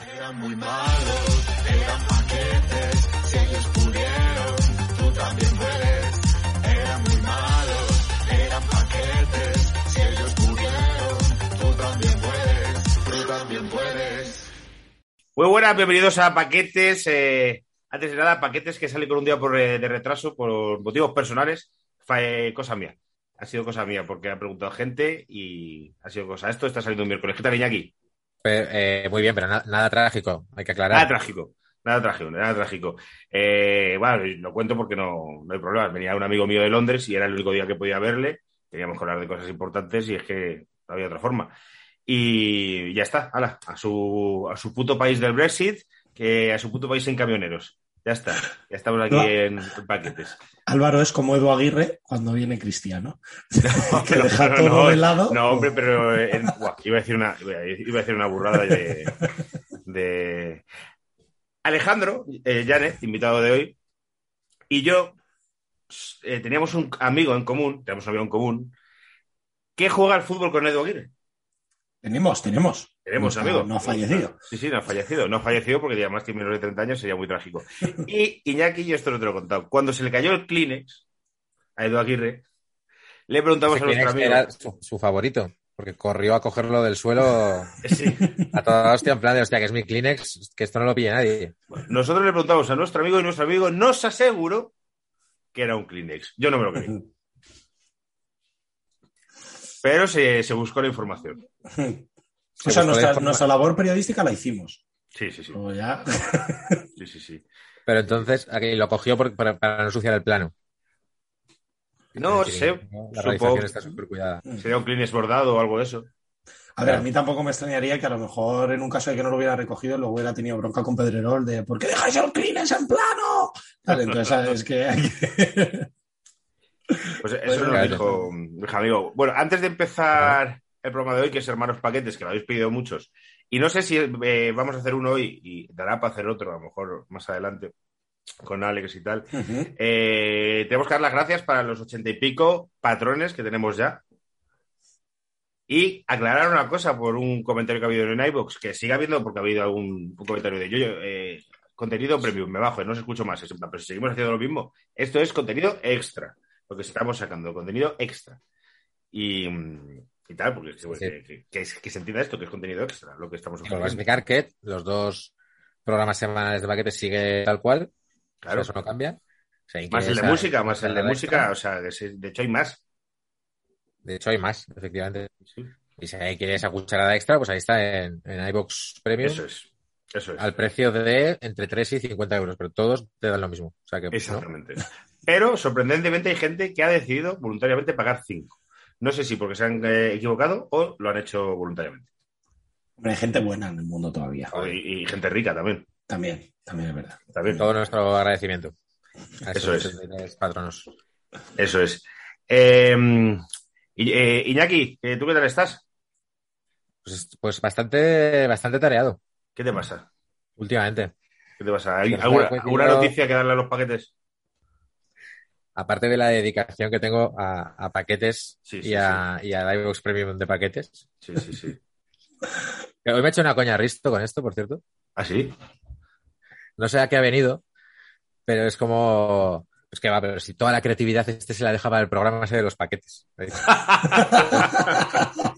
Eran muy malos, eran paquetes, si ellos pudieron, tú también puedes. Eran muy malos, eran paquetes, si ellos pudieron, tú también puedes, tú también puedes. Muy buenas, bienvenidos a Paquetes. eh, antes de nada, Paquetes que sale con un día por, eh, de retraso por motivos personales. Fue cosa mía. Ha sido cosa mía porque ha preguntado gente y ha sido cosa. Esto está saliendo un miércoles. ¿Qué tal, Iñaki? Eh, muy bien, pero na- nada trágico, hay que aclarar. Nada trágico. Nada trágico, nada trágico. Eh, bueno, lo cuento porque no, no hay problema. Venía un amigo mío de Londres y era el único día que podía verle. Teníamos que hablar de cosas importantes y es que no había otra forma. Y ya está, ala, a su, a su puto país del Brexit, que a su puto país en camioneros. Ya está, ya estamos aquí No. en, paquetes. Álvaro es como Edu Aguirre cuando viene Cristiano. que No, deja no, todo no, de lado. No, hombre, pero eh, en- iba, a decir una, iba a decir una burrada de, de- Alejandro eh, invitado de hoy, y yo eh, teníamos un amigo en común, tenemos un amigo en común, que juega al fútbol con Edu Aguirre. Tenemos, tenemos. Tenemos no, amigo. No ha fallecido. Sí, sí, no ha fallecido. No ha fallecido porque además tiene menos de 30 años, sería muy trágico. Y Iñaki, yo esto no te lo he contado. Cuando se le cayó el Kleenex a Edu Aguirre, le preguntamos Ese a nuestro Kleenex amigo. era su, su favorito, porque corrió a cogerlo del suelo Sí. a toda hostia, en plan de hostia, que es mi Kleenex, que esto no lo pille nadie. Nosotros le preguntamos a nuestro amigo y nuestro amigo nos aseguró que era un Kleenex. Yo no me lo creí. Pero se, se buscó la información. O Se sea, nuestra, labor periodística la hicimos. Sí, sí, sí. Ya. sí, sí, sí. Pero entonces aquí lo cogió por- para, para no ensuciar el plano. No Es decir, sé. La supongo- realización está súper cuidada. Sería un Kleenex bordado o algo de eso. A ver, a mí tampoco me extrañaría que a lo mejor en un caso de que no lo hubiera recogido, luego hubiera tenido bronca con Pedrerol de ¿por qué dejáis el Kleenex en plano? Vale, entonces sabes que hay que. Pues eso Bueno, nos claro. dijo mi amigo. Bueno, antes de empezar el programa de hoy, que es Hermanos Paquetes, que lo habéis pedido muchos, y no sé si eh, vamos a hacer uno hoy y dará para hacer otro, a lo mejor más adelante, con Alex y tal. Eh, tenemos que dar las gracias para los ochenta y pico patrones que tenemos ya. Y aclarar una cosa por un comentario que ha habido en iVoox, que sigue habiendo, porque ha habido algún comentario de yo, yo eh, contenido premium, me bajo, no os escucho más, pero si seguimos haciendo lo mismo, esto es contenido extra, lo que estamos sacando, contenido extra. Y, y tal, porque Sí. que, se entienda esto, que es contenido extra, lo que estamos ofreciendo. explicar que los dos programas semanales de paquetes sigue tal cual, Claro. eso no cambia. O sea, Más el de música, más el de música, extra. o sea, que de hecho hay más. De hecho, hay más, efectivamente. Sí, Y si ahí quieres esa cucharada extra, pues ahí está en, en iBox Premium. Eso es. Eso es. al precio de entre 3 y 50 euros, pero todos te dan lo mismo. O sea que, ¿no? Exactamente. Pero sorprendentemente hay gente que ha decidido voluntariamente pagar 5. No sé si porque se han eh, equivocado o lo han hecho voluntariamente. Hombre, hay gente buena en el mundo todavía. Y, y gente rica también. También, también es verdad. también. todo nuestro agradecimiento. A Eso es. 83 patronos. Eso es. Eh, y- eh, Iñaki, eh, ¿tú qué tal estás? Pues, pues bastante, bastante tareado ¿Qué te pasa? últimamente. ¿Qué te pasa? ¿Hay Pues alguna, alguna noticia que darle a los paquetes? Aparte de la dedicación que tengo a, a paquetes Sí, sí, y, a, y a iVoox Premium de paquetes. Sí, sí, sí. Hoy me he hecho una coña Risto con esto, por cierto. ¿Ah, sí? No sé a qué ha venido, pero es como. Es que va, pero si toda la creatividad este se la deja para el programa ese de los paquetes.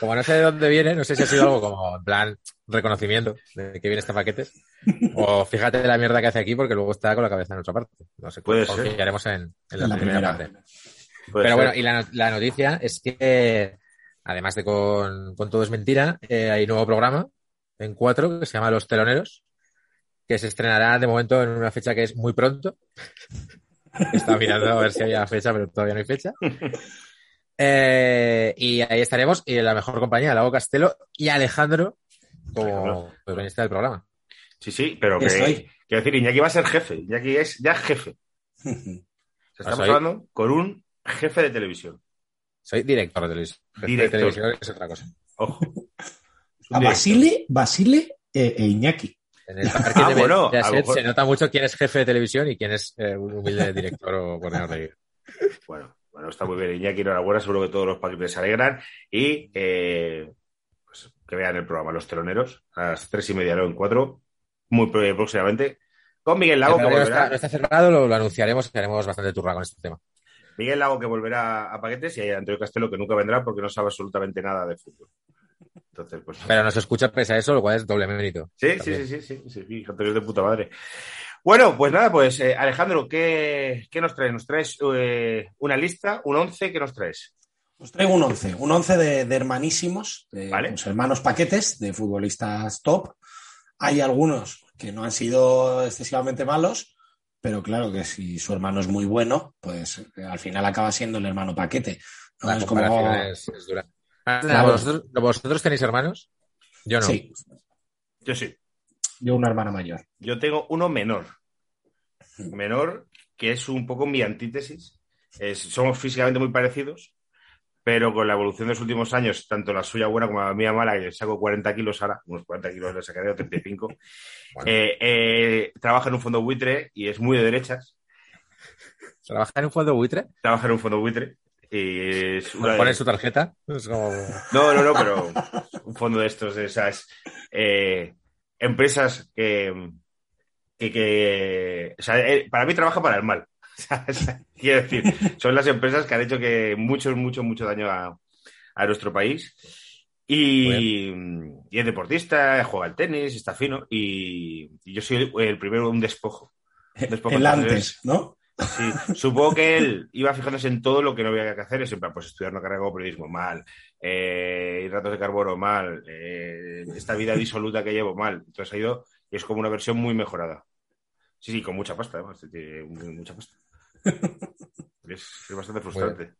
como no sé de dónde viene, no sé si ha sido algo como en plan reconocimiento de que viene este paquetes. O fíjate la mierda que hace aquí porque luego está con la cabeza en otra parte. No sé, Puede ser. confiaremos en, en la, primera, parte. Puede Pero ser. bueno, y la noticia es que, además de con, con Todo es Mentira, eh, hay un nuevo programa en cuatro que se llama Los Teloneros, que se estrenará de momento en una fecha que es muy pronto. Estaba mirando a ver si había fecha, pero todavía no hay fecha. Eh, y ahí estaremos, y en la mejor compañía, Lago Castelo y Alejandro, como protagonista del programa. Sí, sí, pero que, quiero decir, Iñaki va a ser jefe. Iñaki es ya jefe. O sea, estamos soy- hablando con un jefe de televisión. Soy director de televisión. Jefe de Director. televisión es otra cosa. Ojo. A director. Basile, Basile e, e Iñaki. En el parque Ah, de bueno, Mediaset a lo mejor- se nota mucho quién es jefe de televisión y quién es eh, un humilde director o coordinador de. Bueno, bueno, está muy bien. Iñaki, enhorabuena. Seguro que todos los paquetes se alegran. Y eh, pues, que vean el programa Los Teloneros a las tres y media, no en cuatro. Muy próximamente. Con Miguel Lago, que no, está, no está cerrado, lo, lo anunciaremos y haremos bastante turra con este tema. Miguel Lago, que volverá a paquetes. Y hay Antonio Castelo, que nunca vendrá porque no sabe absolutamente nada de fútbol. Entonces, pues. Pero nos escucha pese a eso, lo cual es doble mérito. Sí, sí, sí, sí, sí, sí, sí, Antonio es de puta madre. Bueno, pues nada, pues eh, Alejandro, ¿qué, qué nos traes? ¿Nos traes eh, una lista, un once? ¿Qué nos traes? Os traigo un 11, un 11 de, de hermanísimos, de Vale. pues, hermanos paquetes, de futbolistas top. Hay algunos que no han sido excesivamente malos, pero claro que si su hermano es muy bueno, pues eh, al final acaba siendo el hermano paquete. ¿no? La Es comparación como... es, es dura. Ah, Claro. ¿Vosotros, ¿Vosotros tenéis hermanos? Yo no. Sí, Yo sí. Yo una hermana mayor. Yo tengo uno menor. Menor, que es un poco mi antítesis. Es- somos físicamente muy parecidos, pero con la evolución de los últimos años, tanto la suya buena como la mía mala, que saco 40 kilos ahora, unos 40 kilos le sacaré, o 35, Bueno. eh, eh, trabaja en un fondo buitre y es muy de derechas. ¿Trabaja en un fondo buitre? Trabaja en un fondo buitre y es una de- su tarjeta. Es como... No, no, no, pero un fondo de estos, de esas eh, empresas que, que, que- o sea, eh, para mí trabaja para el mal. Quiero decir, son las empresas que han hecho que mucho, mucho, mucho daño a, a nuestro país. Y, y es deportista, juega al tenis, está fino. Y, y yo soy el primero, un despojo. Despojo El antes, ¿no? Sí, supongo que él iba fijándose en todo lo que no había que hacer. Es en plan, pues estudiar una carrera como periodismo, mal. Eh, hidratos de carbono, mal. Eh, esta vida disoluta que llevo, mal. Entonces ha ido y es como una versión muy mejorada. Sí, sí, con mucha pasta, además. Tiene mucha pasta. Es, es bastante frustrante.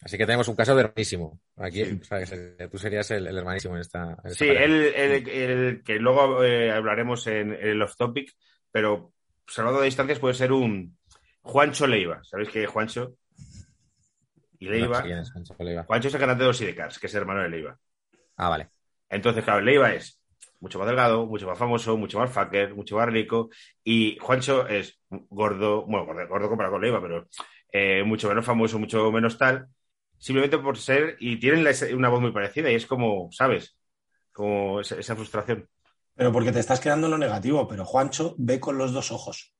Así que tenemos un caso de hermanísimo. Aquí, Sí. o sea, tú serías el, el hermanísimo en esta. en esta Sí, él- él- que luego eh, hablaremos en, en el off topic, pero salvado de distancias puede ser un Juancho Leiva. ¿Sabéis que Juancho y No Leiva? sé es, Juancho Leiva. Juancho es el cantante de los Sidecars, que es hermano de Leiva. Ah, vale. Entonces, claro, Leiva es mucho más delgado, mucho más famoso, mucho más fucker, mucho más rico. Y Juancho es gordo, bueno, gordo, gordo comparado con Leiva, pero eh, mucho menos famoso, mucho menos tal. Simplemente por ser, y tienen la- una voz muy parecida, y es como, ¿sabes? Como esa, esa frustración. Pero porque te estás quedando en lo negativo, pero Juancho ve con los dos ojos.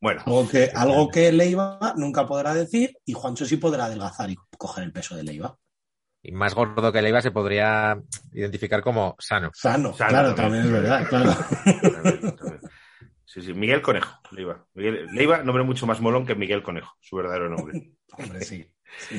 Bueno, Algo que, algo que Leiva nunca podrá decir y Juancho sí podrá adelgazar y coger el peso de Leiva. Y más gordo que Leiva se podría identificar como sano. Sano, Sano claro, también. también es verdad, claro. Sí, sí, Miguel Conejo, Leiva. Miguel, Leiva, nombre mucho más molón que Miguel Conejo, su verdadero nombre. Hombre, sí.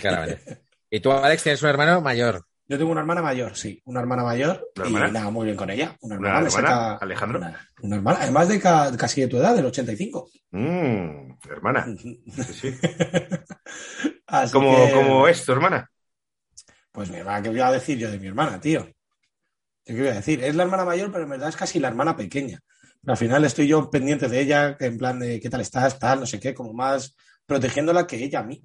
Claramente. Y tú, Alex, tienes un hermano mayor. Yo tengo una hermana mayor, sí, una hermana mayor ¿Una y hermana? nada, muy bien con ella. Una hermana, ¿Una me hermana, saca- Alejandro? Una, una hermana, además de ca- casi de tu edad, del 85. Mm, hermana. Sí, sí. Así ¿Cómo, que, cómo es tu hermana? Pues mi hermana, ¿qué voy a decir yo de mi hermana, tío? ¿Yo ¿Qué voy a decir? Es la hermana mayor, pero en verdad es casi la hermana pequeña. Al final estoy yo pendiente de ella, en plan de qué tal estás, tal, no sé qué, como más protegiéndola que ella a mí.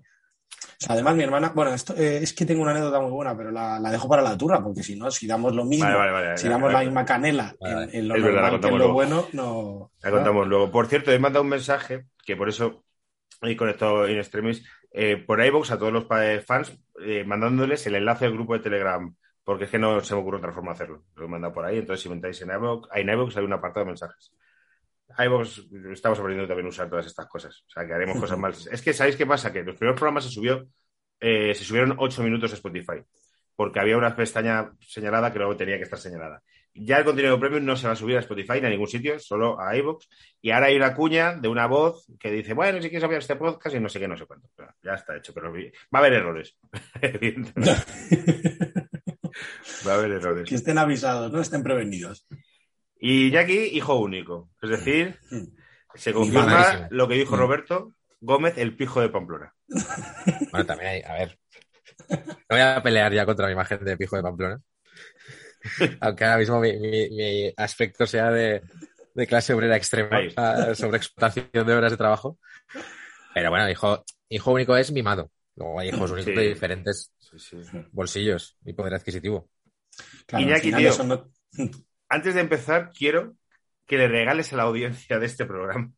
Sea, además mi hermana, bueno, esto eh, es que tengo una anécdota muy buena, pero la, la dejo para la turra, porque si no, si damos lo mismo, Vale, vale, vale. si damos la misma canela en, en lo verdad, que en lo bueno, no. La contamos luego. Por cierto, he mandado un mensaje que por eso he conectado in extremis eh, por iVoox a todos los pa- fans, eh, mandándoles el enlace al grupo de Telegram, porque es que no se me ocurre otra forma de hacerlo. Lo he mandado por ahí, entonces si metáis en iVoox, en iVoox hay un apartado de mensajes. iVoox estamos aprendiendo también a usar todas estas cosas. O sea, que haremos cosas mal. Es que, ¿sabéis qué pasa? Que los primeros programas se subió, eh, se subieron 8 minutos a Spotify. porque había una pestaña señalada que luego tenía que estar señalada. Ya el contenido premium no se va a subir a Spotify ni a ningún sitio, solo a iVoox. Y ahora hay una cuña de una voz que dice, bueno, si quieres apoyar este podcast y no sé qué, no sé cuánto. Ya está hecho, pero va a haber errores. Evidentemente, va a haber errores. que estén avisados, no estén prevenidos. Y Jackie, hijo único. Es decir, se confirma lo que dijo Mm. Roberto Gómez, el pijo de Pamplona. Bueno, también hay, a ver. No voy a pelear ya contra mi imagen de pijo de Pamplona. Aunque ahora mismo mi, mi- mi aspecto sea de, de clase obrera extrema, sobre explotación de horas de trabajo. Pero bueno, hijo, hijo único es mimado. Luego hay hijos únicos Sí. de diferentes Sí, sí. bolsillos y poder adquisitivo. Claro, Iñaki, final tío. eso no- Antes de empezar, quiero que le regales a la audiencia de este programa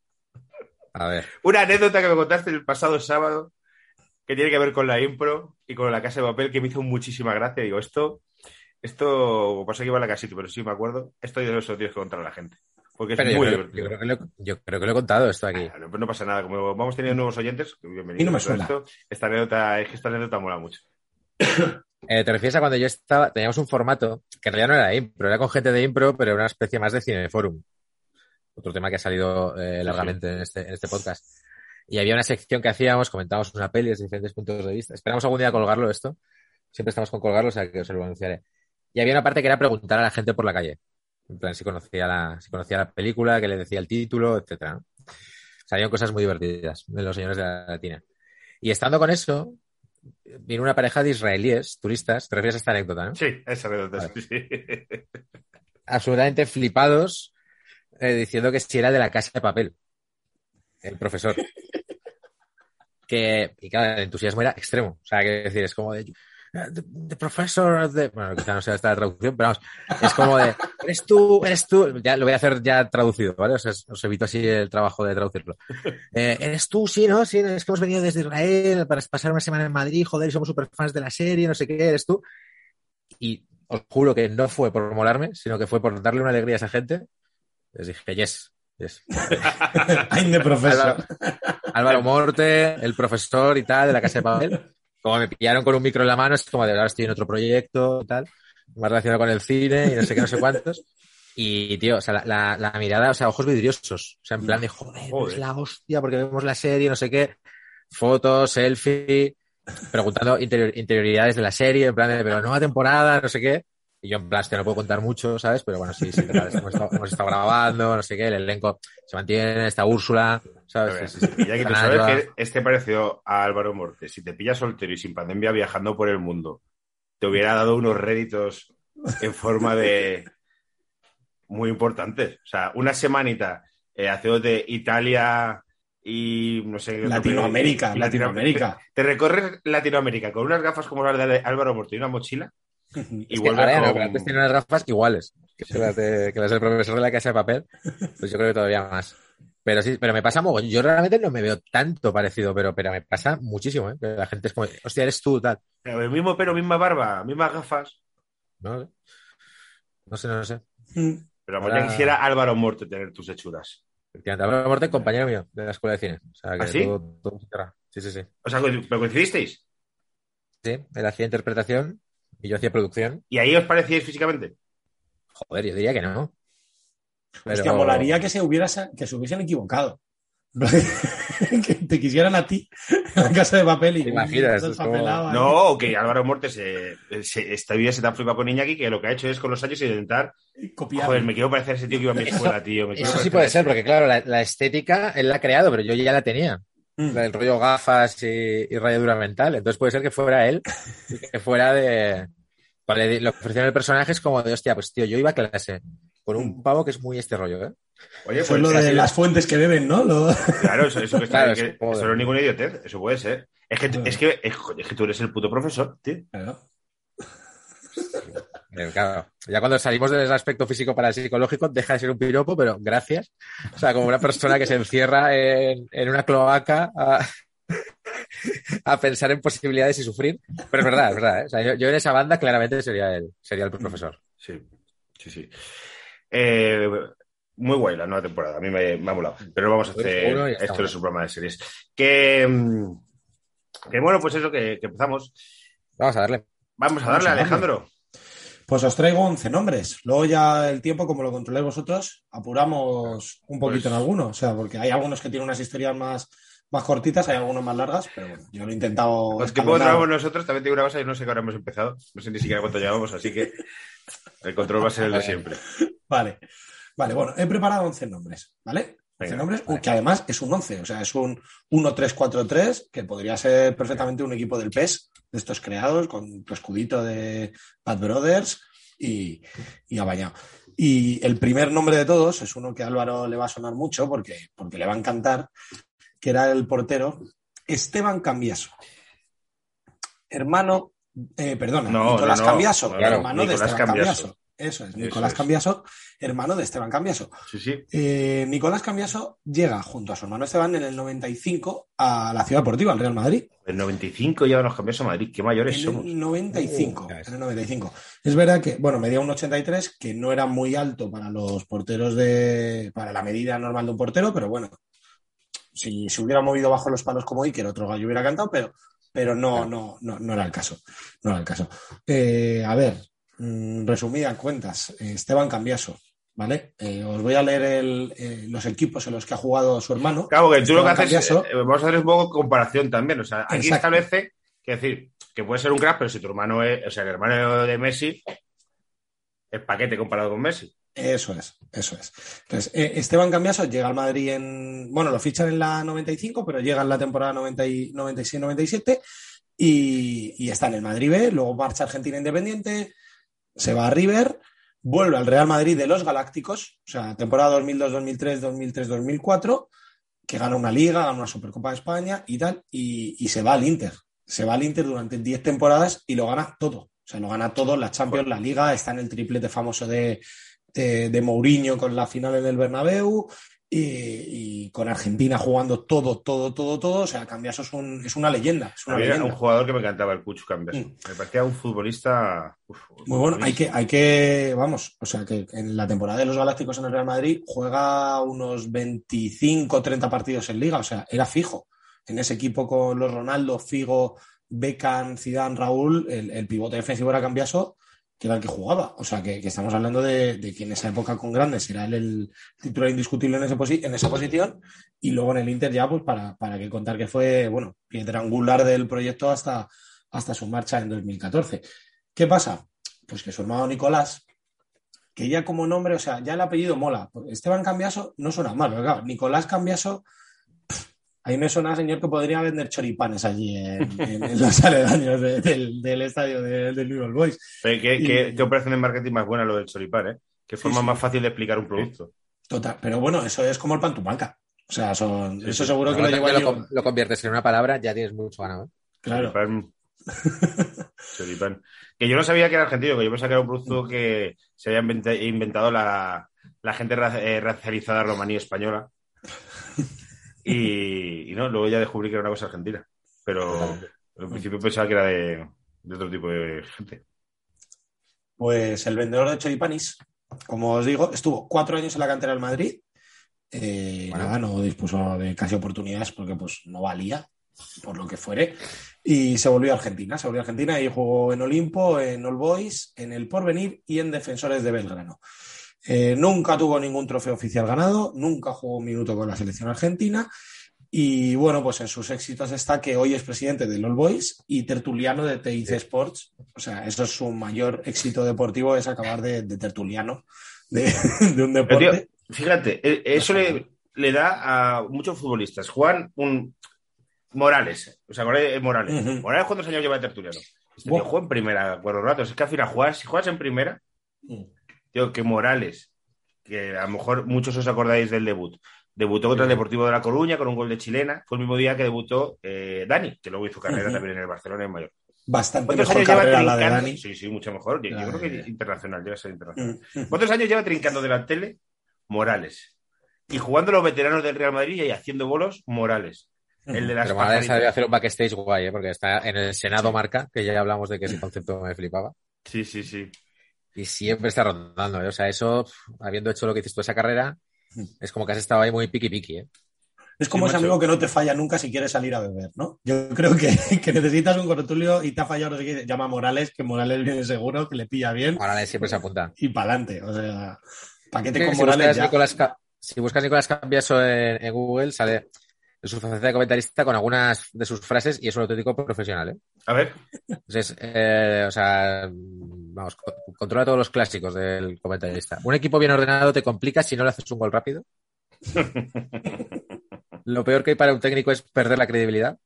A ver, una anécdota que me contaste el pasado sábado que tiene que ver con la impro y con la casa de papel que me hizo muchísima gracia. Digo, esto, esto, pasa que iba a la casita, pero sí me acuerdo. Esto yo eso tienes que contar a la gente. Porque es pero yo muy creo, yo, divertido. creo que lo, he- yo creo que lo he contado esto aquí. Ah, no, pues no pasa nada. Como vamos teniendo nuevos oyentes, bienvenidos Y no me suena. esto. Esta anécdota, es que esta anécdota mola mucho. Eh, te refieres a cuando yo estaba, teníamos un formato que en realidad no era impro, era con gente de impro, pero era una especie más de cineforum. Otro tema que ha salido eh, largamente En, este, en este podcast. Y había una sección que hacíamos, comentábamos una peli desde diferentes puntos de vista. Esperamos algún día colgarlo esto. Siempre estamos con colgarlo, o sea que os lo anunciaré. Y había una parte que era preguntar a la gente por la calle. En plan, si conocía la, si conocía la película, que le decía el título, etcétera. ¿no? Salían cosas muy divertidas de los señores de la latina. Y estando con eso, vino una pareja de israelíes, turistas, te refieres a esta anécdota, ¿no? Sí, esa anécdota. Vale. sí, sí. Absolutamente flipados, eh, diciendo que si era de la casa de papel, el profesor. Que, y claro, el entusiasmo era extremo. O sea, que decir, es como de, the, the professor de, bueno, quizá no sea esta la traducción, pero vamos, es como de, eres tú, eres tú, ya lo voy a hacer ya traducido, ¿vale? O sea, os evito así el trabajo de traducirlo. Eh, eres tú, sí, ¿no? Sí, es que hemos venido desde Israel para pasar una semana en Madrid, joder, y somos super fans de la serie, no sé qué, eres tú. Y os juro que no fue por molarme, sino que fue por darle una alegría a esa gente. Les dije, yes, yes. I'm the professor. Álvaro, Álvaro Morte, el profesor y tal, de la casa de papel. Como me pillaron con un micro en la mano, es como de ahora estoy en otro proyecto y tal, más relacionado con el cine y no sé qué, no sé cuántos. Y, tío, o sea, la, la- la mirada, o sea, ojos vidriosos. O sea, en plan de, joder, Joder. es la hostia porque vemos la serie, no sé qué. Fotos, selfie, preguntando interior- interioridades de la serie, en plan de, pero nueva temporada, no sé qué. Y yo en plan, hostia, no puedo contar mucho, ¿sabes? Pero bueno, sí, sí, tal, hemos, estado, hemos estado grabando, no sé qué, el elenco se mantiene, está Úrsula, ¿sabes? Sí, sí, sí. Y ya que tú sabes que este pareció a Álvaro Morte. Si te pillas soltero y sin pandemia viajando por el mundo, te hubiera dado unos réditos en forma de muy importantes. O sea, una semanita eh, haciéndote Italia y no sé. Latinoamérica, Latinoamérica. Te recorres Latinoamérica con unas gafas como las de Álvaro Morte y una mochila Es que no, pero antes tiene unas gafas iguales que las, de- que las del profesor de la casa de papel. Pues yo creo que todavía más. Pero sí, pero me pasa mogollón. Yo realmente no me veo tanto parecido, pero, pero me pasa muchísimo, ¿eh? Que la gente es como, hostia, eres tú, tal. El mismo pelo, misma barba, mismas gafas. No sé. No sé, no sé. Pero vamos, Ahora- ya quisiera Álvaro Morte tener tus hechuras. Álvaro Morte, compañero mío de la escuela de cine. O sea, que ¿Ah, sí? todo. Sí, sí, sí. O sea, ¿pero coincidisteis? Sí, él hacía interpretación y yo hacía producción. ¿Y ahí os parecíais físicamente? Joder, yo diría que no. Pero- Hostia, molaría que se, hubiera, que se hubiesen equivocado. que te quisieran a ti en la casa de papel y ¿Te imaginas? Es como- papelado ahí. No, que Álvaro Morte se, se, esta vida se te ha flipado con Iñaki, que lo que ha hecho es con los años intentar. Copiar. Joder, me quiero parecer a ese tío que iba a mi escuela, tío. me Eso sí parecer puede ser, porque claro, la, la estética él la ha creado, pero yo ya la tenía. Mm. El rollo gafas y, y rayadura mental. Entonces puede ser que fuera él, y que fuera de. Vale, lo que ofrecieron el personaje es como de, hostia, pues tío, yo iba a clase con un pavo que es muy este rollo, ¿eh? Oye, Eso es pues lo de así- las fuentes que beben, ¿no? Lo- Claro, eso, eso que está Claro, que- eso no es ninguna idiotez, eso puede ser. Es que, es que, es que tú eres el puto profesor, tío. Claro. Claro, ya cuando salimos del aspecto físico para el psicológico, deja de ser un piropo, pero gracias. O sea, como una persona que se encierra en, en una cloaca a, a pensar en posibilidades y sufrir. Pero es verdad, es verdad. ¿eh? O sea, yo, yo en esa banda claramente sería el, sería el profesor. Sí, sí, sí. Eh, muy guay la nueva temporada, a mí me, me ha molado. Pero vamos a Pues hacer. Esto es un programa de series. Que, mm, que bueno, pues eso, que, que empezamos. Vamos a darle. Vamos a darle, Vamos a darle. Alejandro. Pues os traigo 11 nombres. Luego ya el tiempo, como lo controléis vosotros, apuramos un poquito Pues- en algunos. O sea, porque hay algunos que tienen unas historias más, más cortitas, hay algunos más largas, pero bueno, yo lo he intentado. Los que escalonar. llevamos nosotros, también tengo una cosa, yo no sé qué ahora hemos empezado. No sé ni siquiera cuánto llevamos, así que el control va a ser el de siempre. Vale. Vale, bueno, he preparado 11 nombres, ¿vale? 11 Venga, nombres, vale. que además es un 11, o sea, es un 1-3-4-3, que podría ser perfectamente un equipo del PES, de estos creados, con tu escudito de Bad Brothers y, y Abañado. Y el primer nombre de todos es uno que a Álvaro le va a sonar mucho porque, porque le va a encantar, que era el portero Esteban Cambiaso. Hermano, eh, perdona, No, Nicolás no, no, Cambiaso, claro, hermano de Esteban Cambiaso. Cambiaso. Eso es, Eso Nicolás es. Cambiaso, hermano de Esteban Cambiaso. Sí, sí. Eh, Nicolás Cambiaso llega junto a su hermano Esteban en el 95 a la Ciudad Deportiva, al Real Madrid. El 95 ya nos cambiamos a Madrid. Qué mayores En somos. el 95. Uh, ya ves. en el 95. Es verdad que, bueno, medía un 83, que no era muy alto para los porteros de. para la medida normal de un portero, pero bueno, si se hubiera movido bajo los palos como Iker, otro gallo hubiera cantado, pero, pero no, no, no, no era el caso. No era el caso. Eh, a ver, resumidas cuentas, eh, Esteban Cambiaso, ¿vale? Eh, os voy a leer el, eh, los equipos en los que ha jugado su hermano. Claro, que tú lo que haces, eh, vamos a hacer un poco de comparación también. O sea, aquí Exacto. establece que decir que puede ser un crack, pero si tu hermano es, o sea, el hermano de Messi es paquete comparado con Messi. Eso es, eso es. Entonces, Esteban Cambiaso llega al Madrid en. Bueno, lo fichan en la 95, pero llega en la temporada 90 y- 96-97 y, y está en el Madrid B. Luego marcha Argentina Independiente, se va a River, vuelve al Real Madrid de los Galácticos, o sea, temporada 2002, 2003, 2003, 2004, que gana una Liga, gana una Supercopa de España y tal, y, y se va al Inter. Se va al Inter durante 10 temporadas y lo gana todo. O sea, lo gana todo, la Champions, la Liga, está en el triplete famoso de, de, de Mourinho con la final en el Bernabéu y, y con Argentina jugando todo, todo, todo, todo. O sea, Cambiaso es, un, es una leyenda. Es una Había leyenda. un jugador que me encantaba, el Cucho Cambiaso. Mm. Me parecía un futbolista. uf, Muy bueno, hay que, hay que, vamos, o sea, que en la temporada de los Galácticos en el Real Madrid juega unos 25, 30 partidos en liga, o sea, era fijo. En ese equipo con los Ronaldo, Figo, Beckham, Zidane, Raúl, el, el pivote defensivo era Cambiaso, que era el que jugaba. O sea, que, estamos hablando de, de que en esa época con Grandes era él el titular indiscutible en, ese posi- en esa posición y luego en el Inter ya, pues para, para que contar que fue, bueno, piedra angular del proyecto hasta, hasta su marcha en 2014. ¿Qué pasa? Pues que su hermano Nicolás, que ya como nombre, o sea, ya el apellido mola. Esteban Cambiaso no suena mal, claro, Nicolás Cambiaso, pff, ahí me suena a señor que podría vender choripanes allí en, en- en los aledaños de- del, del estadio de- del New Old Boys. Pero ¿Qué, y- qué- qué operación de marketing más buena lo del Choripán, ¿eh? Qué forma sí. más fácil de explicar un producto. Total, pero bueno, eso es como el pan tumaca. O sea, son, Sí, eso sí. seguro que lo allí. lo, con- lo conviertes en una palabra, ya tienes mucho ganado. ¿eh? Claro. Choripán. Choripán. Que yo no sabía que era argentino, que yo pensaba que era un producto que se había inventa- inventado la, la gente ra- eh, racializada romaní española. Y, y no, luego ya descubrí que era una cosa argentina. Pero al principio pensaba que era de, de otro tipo de gente. Pues el vendedor de choripanis, como os digo, estuvo cuatro años en la cantera del Madrid. Eh, Bueno. Nada, no dispuso de casi oportunidades porque pues no valía, por lo que fuere. Y se volvió a Argentina. Se volvió a Argentina y jugó en Olimpo, en All Boys, en el Porvenir y en Defensores de Belgrano. Eh, nunca tuvo ningún trofeo oficial ganado, nunca jugó un minuto con la selección argentina. Y bueno, pues en sus éxitos está que hoy es presidente del All Boys y tertuliano de TIC Sports. O sea, eso es su mayor éxito deportivo, es acabar de, de tertuliano de, de un deporte. tío, fíjate, eh, eso le, le da a muchos futbolistas. Juan un Morales, ¿os acordáis de Morales? Ujú. Morales, ¿cuántos años lleva de tertuliano? Este tío jugó en primera por los ratos. Es que al final juegas, si juegas en primera, Mm. Que Morales, que a lo mejor muchos os acordáis del debut, debutó contra el Deportivo de La Coruña con un gol de chilena. Fue el mismo día que debutó eh, Dani, que luego hizo carrera también en el Barcelona en mayor. Bastante ¿Cuántos mejor años lleva carrera la de trincando? Dani. Sí, sí, mucho mejor. Yo, creo que de- internacional, a ser internacional. Mm, mm. ¿Cuántos años lleva trincando de la tele? Morales. Y jugando los veteranos del Real Madrid y haciendo bolos, Morales. El de las Pero Morales sabía hacer un backstage guay, ¿eh? porque está en el Senado Marca, que ya hablamos de que ese concepto me flipaba. Sí, sí, sí. Y siempre está rondando, ¿eh? O sea, eso, habiendo hecho lo que hiciste tú esa carrera, Mm. es como que has estado ahí muy piqui piqui, ¿eh? Es como Sí, ese macho. amigo que no te falla nunca si quieres salir a beber, ¿no? Yo creo que, que necesitas un contertulio y te ha fallado, no sé qué, llama a Morales, que Morales viene seguro, que le pilla bien Morales siempre se apunta. y para adelante. O sea, paquete con si Morales buscas, ya. Nicolás, si buscas Nicolás Cambiaso en, en Google, sale en su faceta de comentarista con algunas de sus frases y es un auténtico profesional. ¿eh? A ver, Entonces, eh, o sea, vamos, co- controla todos los clásicos del comentarista. Un equipo bien ordenado te complica si no le haces un gol rápido. Lo peor que hay para un técnico es perder la credibilidad.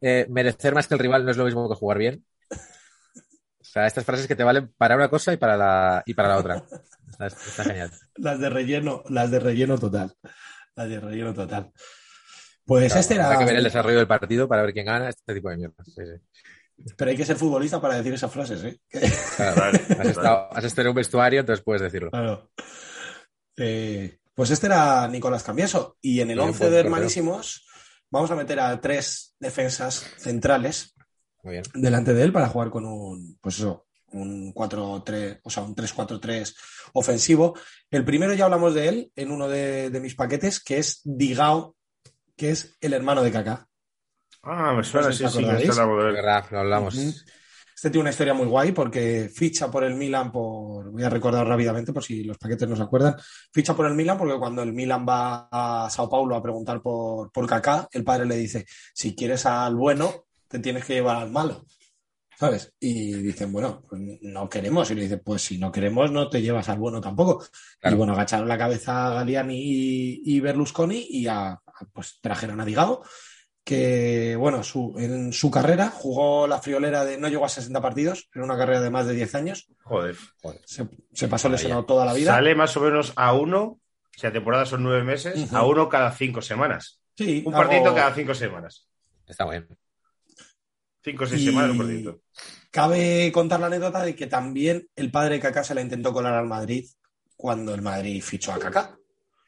Eh, merecer más que el rival no es lo mismo que jugar bien. O sea, estas frases que te valen para una cosa y para la, y para la otra. Está, está genial. Las de relleno, las de relleno total. Las de relleno total. Pues Claro, este habrá era. que ver el desarrollo del partido para ver quién gana este tipo de mierda. Sí, sí. Pero hay que ser futbolista para decir esas frases, ¿eh? Claro, has, estado, has estado en un vestuario, entonces puedes decirlo. Claro. Eh, pues este era Nicolás Cambiaso. Y en el Muy 11 buen de hermanísimos vamos a meter a tres defensas centrales Muy bien. delante de él para jugar con un, pues eso, un 4-3, o sea, un 3-4-3 ofensivo. El primero ya hablamos de él en uno de, de mis paquetes, que es Digao, que es el hermano de Kaká. Ah, me suena, No sé sí, sí, hablamos verdad, lo hablamos. Este tiene una historia muy guay porque ficha por el Milan por, voy a recordar rápidamente por si los paquetes no se acuerdan, ficha por el Milan porque cuando el Milan va a Sao Paulo a preguntar por, por Kaká, el padre le dice, si quieres al bueno, te tienes que llevar al malo. ¿Sabes? Y dicen, bueno, pues no queremos. Y le dice, pues si no queremos, no te llevas al bueno tampoco. Claro. Y bueno, agacharon la cabeza a Galiani y, y Berlusconi y a, a- pues trajeron a Digao, que bueno, su, en su carrera jugó la friolera de no llegó a 60 partidos, en una carrera de más de 10 años. Joder. Se, se pasó lesionado toda la vida. Sale más o menos a uno, o sea, temporada son nueve meses, a uno cada cinco semanas. Sí, Un partidito cada cinco semanas. Está bien. Cinco o seis Y- semanas partidito. Cabe contar la anécdota de que también el padre de Kaká se la intentó colar al Madrid cuando el Madrid fichó a Kaká.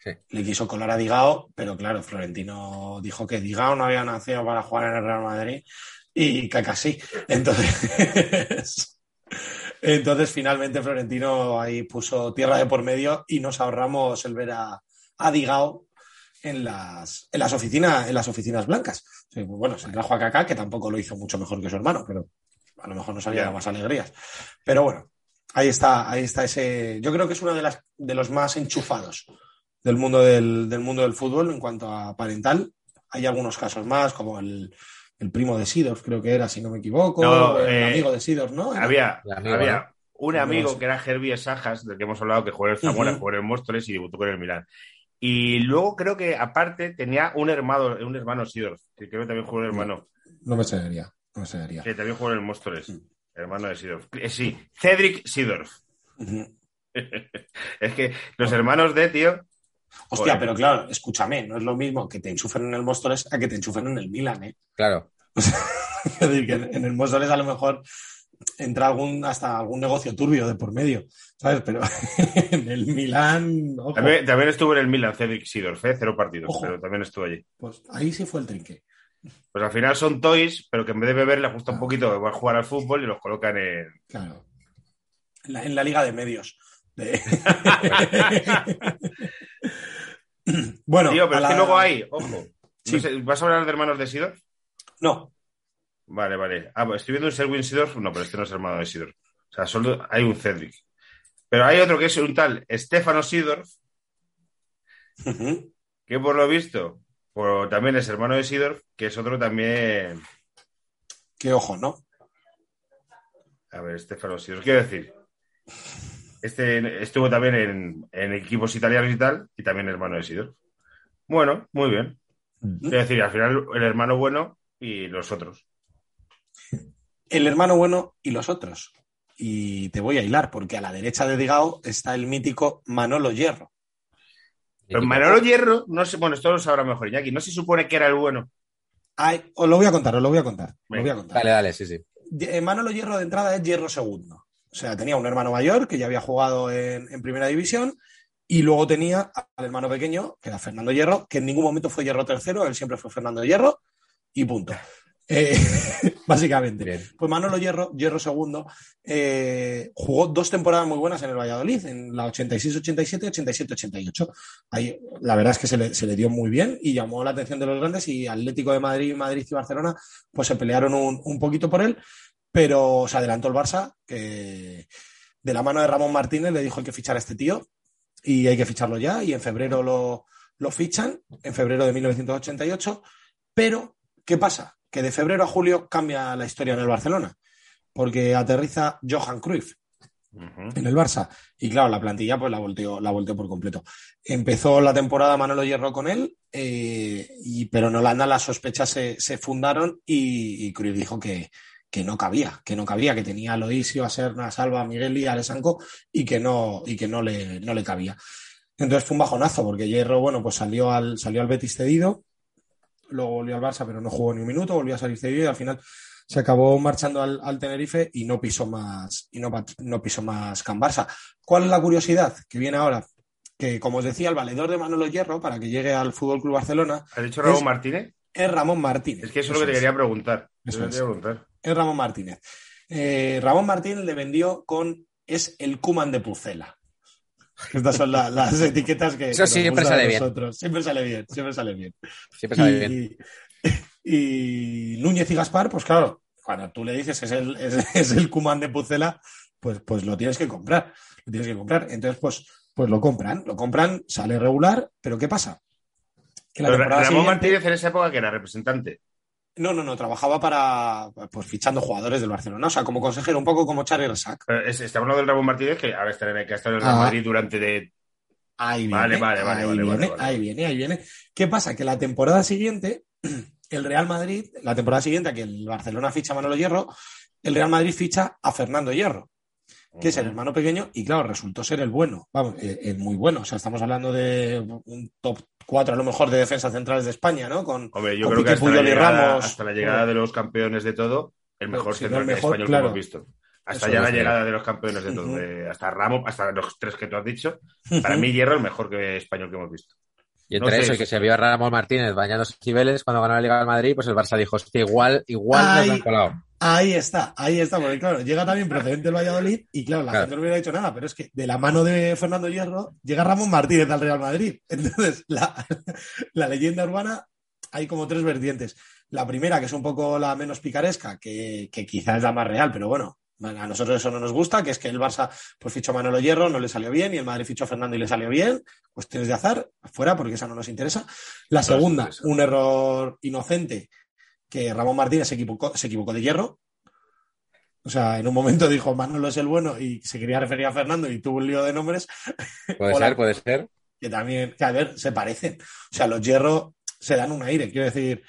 Sí. Le quiso colar a Digao, pero claro, Florentino dijo que Digao no había nacido para jugar en el Real Madrid y Kaká sí. Entonces, entonces finalmente Florentino ahí puso tierra de por medio y nos ahorramos el ver a, a Digao en las, en las oficinas, en las oficinas blancas. Sí, pues bueno, se trajo a Kaká, que tampoco lo hizo mucho mejor que su hermano, pero a lo mejor nos había dado más alegrías. Pero bueno, ahí está, ahí está ese. Yo creo que es uno de, las, de los más enchufados del mundo del, del mundo del fútbol en cuanto a parental. Hay algunos casos más, como el, el primo de Sidorf, creo que era, si no me equivoco, No, el eh, amigo de Sidorf, ¿no? Había, amigo, había un amigo que era Herbie Sajas, del que hemos hablado, que jugó en el Zamora, Ujú. jugó en el Móstoles y debutó con el Milán. Y luego creo que aparte tenía un hermano, un hermano Sidorf, que creo que también jugó el hermano, No me seguiría, no me seguiría. que también jugó en el Móstoles, Mm. hermano de Sidorf. Eh, Sí, Cedric Sidorf. Es que los hermanos de, tío, Hostia, Joder. pero claro, escúchame, no es lo mismo que te enchufen en el Móstoles a que te enchufen en el Milan, ¿eh? Claro. Es decir, que en en el Móstoles a lo mejor entra algún hasta algún negocio turbio de por medio, ¿sabes? Pero en el Milán, ojo, también, también estuvo en el Milán Cedric Sidorf, ¿eh? cero partidos, Ojo. pero también estuvo allí. pues ahí sí fue el trinque. Pues al final son toys, pero que en vez de beber le gusta un poquito, va a jugar al fútbol y los colocan en... Claro. En la, en la liga de medios. De- bueno, Tío, pero es que luego hay, ojo. Sí. No sé, ¿Vas a hablar de hermanos de Sidorf? No, Vale, vale. Ah, pues estoy viendo un Selwyn Sidorf. No, pero este no es hermano de Sidorf. O sea, solo hay un Cedric. Pero hay otro que es un tal Stefano Sidorf, que por lo visto por- también es hermano de Sidorf, que es otro también. qué ojo, ¿no? A ver, Stefano Sidorf. Quiero decir, este estuvo también en, en equipos italianos y tal, y también hermano de Sidorf. Bueno, muy bien. Quiero decir, al final el hermano bueno y los otros. El hermano bueno y los otros. Y te voy a hilar, porque a la derecha de Digao está el mítico Manolo Hierro. Pero Manolo Hierro, no sé, bueno, esto lo sabrá mejor Iñaki, no se supone que era el bueno. Ay, os lo voy a contar, os lo voy a contar. lo voy a contar. Dale, dale, sí, sí. Eh, Manolo Hierro de entrada es Hierro segundo. O sea, tenía un hermano mayor que ya había jugado en, en primera división y luego tenía al hermano pequeño, que era Fernando Hierro, que en ningún momento fue Hierro tercero, él siempre fue Fernando Hierro y punto. Eh, básicamente. Bien. Pues Manolo Hierro, Hierro segundo, eh, jugó dos temporadas muy buenas en el Valladolid, en la 86-87, 87-88. Ahí la verdad es que se le, se le dio muy bien y llamó la atención de los grandes y Atlético de Madrid, Madrid y Barcelona pues se pelearon un, un poquito por él, pero se adelantó el Barça, que de la mano de Ramón Martínez le dijo hay que fichar a este tío y hay que ficharlo ya y en febrero lo, lo fichan, en febrero de 1988, pero ¿qué pasa? Que de febrero a julio cambia la historia en el Barcelona, porque aterriza Johan Cruyff en el Barça. Y claro, la plantilla pues la volteó, la volteó por completo. Empezó la temporada Manolo Hierro con él, eh, y, pero en Holanda las sospechas se, se fundaron y, y Cruyff dijo que, que no cabía, que no cabía, que tenía a Loisio, a Serna, a Salva, a Miguel y a Alessanco y que no, y que no le, no le cabía. Entonces fue un bajonazo, porque Hierro, bueno, pues salió al, salió al Betis cedido, luego volvió al Barça, pero no jugó ni un minuto, volvió a salir cedido y al final se acabó marchando al, al Tenerife y no pisó más, y no, no pisó más Can Barça. ¿Cuál es la curiosidad que viene ahora? Que, como os decía, el valedor de Manolo Hierro, para que llegue al Fútbol Club Barcelona, ¿Has dicho Ramón Es- Martínez? es Ramón Martínez. Es que eso es lo que te quería preguntar. Eso es. quería preguntar. Es Ramón Martínez. Eh, Ramón Martínez le vendió con es el Cuman de Pucela. Estas son la- las etiquetas que, Eso que siempre sale bien. nosotros. Siempre sale bien, siempre sale bien. Siempre sale bien. y, y Núñez y Gaspar, pues claro, cuando tú le dices es el, es, es el Cuman de Pucela, pues, pues lo tienes que comprar. Lo tienes que comprar. Entonces, pues, pues lo compran, lo compran, sale regular, pero ¿qué pasa? Que la Pero temporada Ramón Martínez en esa época que era representante. No, no, no, trabajaba para, pues fichando jugadores del Barcelona, o sea, como consejero, un poco como Charlie Resac. Pero es- estamos hablando del Ramón Martínez que ahora está en el, que ha estado en el Real Ah. Madrid durante de. Ahí viene, Vale, vale, vale, ahí vale, viene, vale, ahí viene, ahí viene. ¿Qué pasa? Que la temporada siguiente, el Real Madrid, la temporada siguiente a que el Barcelona ficha a Manolo Hierro, el Real Madrid ficha a Fernando Hierro, que es el hermano pequeño, y claro, resultó ser el bueno, vamos, eh, el muy bueno. O sea, estamos hablando de un top 4 a lo mejor de defensas centrales de España, ¿no? Con, Hombre, yo con creo que hasta la, Puyol llegada, Ramos. hasta la llegada de los campeones de todo, el mejor si central el mejor, español claro. que hemos visto. Hasta Eso ya la llegada de los campeones de todo. Hasta Ramos, hasta los tres que tú has dicho. Para mí, Hierro el mejor que español que hemos visto. Y entre No eso y que se vio a Ramón Martínez bañando sus Cibeles cuando ganó la Liga del Madrid, pues el Barça dijo, hostia, igual, igual Ay. nos han colado. Ahí está, ahí está, porque claro, llega también procedente del Valladolid y claro, la Claro. gente no hubiera dicho nada, pero es que de la mano de Fernando Hierro llega Ramón Martínez al Real Madrid. Entonces, la, la leyenda urbana hay como tres vertientes. La primera, que es un poco la menos picaresca, que, que quizás es la más real, pero bueno, a nosotros eso no nos gusta, que es que el Barça pues fichó a Manolo Hierro, no le salió bien, y el Madrid fichó a Fernando y le salió bien. Cuestiones de azar, fuera, porque esa no nos interesa. La segunda, un error inocente, que Ramón Martínez se equivocó, se equivocó de hierro. O sea, en un momento dijo Manolo es el bueno y se quería referir a Fernando y tuvo un lío de nombres Puede Hola. ser, puede ser. que también, que a ver, se parecen. O sea, los hierros se dan un aire, quiero decir,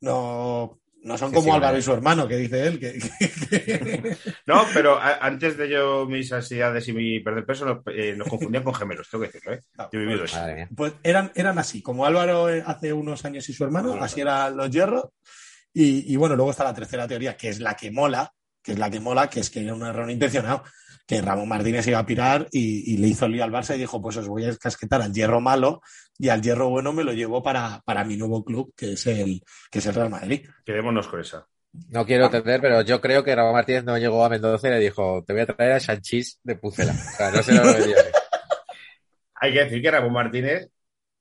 no, no son Sí, como sí, Álvaro vale. y su hermano, que dice él, que, que- que- No, pero a- antes de yo mis ansiedades y mi perder peso, nos, eh, nos confundían con gemelos, tengo que decirlo, ¿eh? Yo he vivido eso. Madre mía. pues eran, eran así, como Álvaro hace unos años y su hermano, así eran los hierros. Y, y bueno, luego está la tercera teoría, que es la que mola, que es la que mola, que es que era un error intencionado, que Ramón Martínez iba a pirar y, y le hizo el lío al Barça y dijo, pues os voy a casquetar al hierro malo y al hierro bueno me lo llevo para, para mi nuevo club, que es el, que es el Real Madrid. Quedémonos con esa. No quiero entender, pero yo creo que Ramón Martínez no llegó a Mendoza y le dijo, te voy a traer a Sanchís de Pucela. O sea, no se lo. Hay que decir que Ramón Martínez,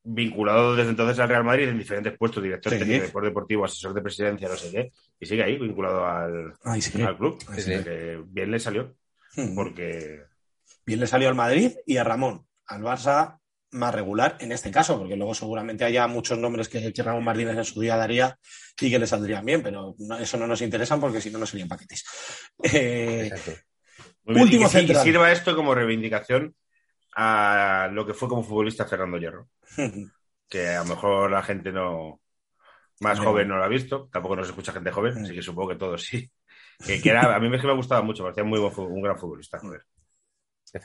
vinculado desde entonces al Real Madrid en diferentes puestos, director Sí. técnico, director deportivo, asesor de presidencia, no sé qué, y sigue ahí, vinculado al, Ay, sí. al club. Ay, sí. Así que bien le salió, Hmm. porque Bien le salió al Madrid y a Ramón, al Barça más regular en este caso, porque luego seguramente haya muchos nombres que, que Ramón Martínez en su día daría y que le saldrían bien, pero no- eso no nos interesa porque si no, no serían paquetes. Eh, Último y, que y sirva esto como reivindicación a lo que fue como futbolista Fernando Hierro, que a lo mejor la gente no más joven no lo ha visto, tampoco nos escucha gente joven, así que supongo que todos sí. Que, que era, a mí es que me gustaba mucho, me parecía muy buen, un gran futbolista. joder.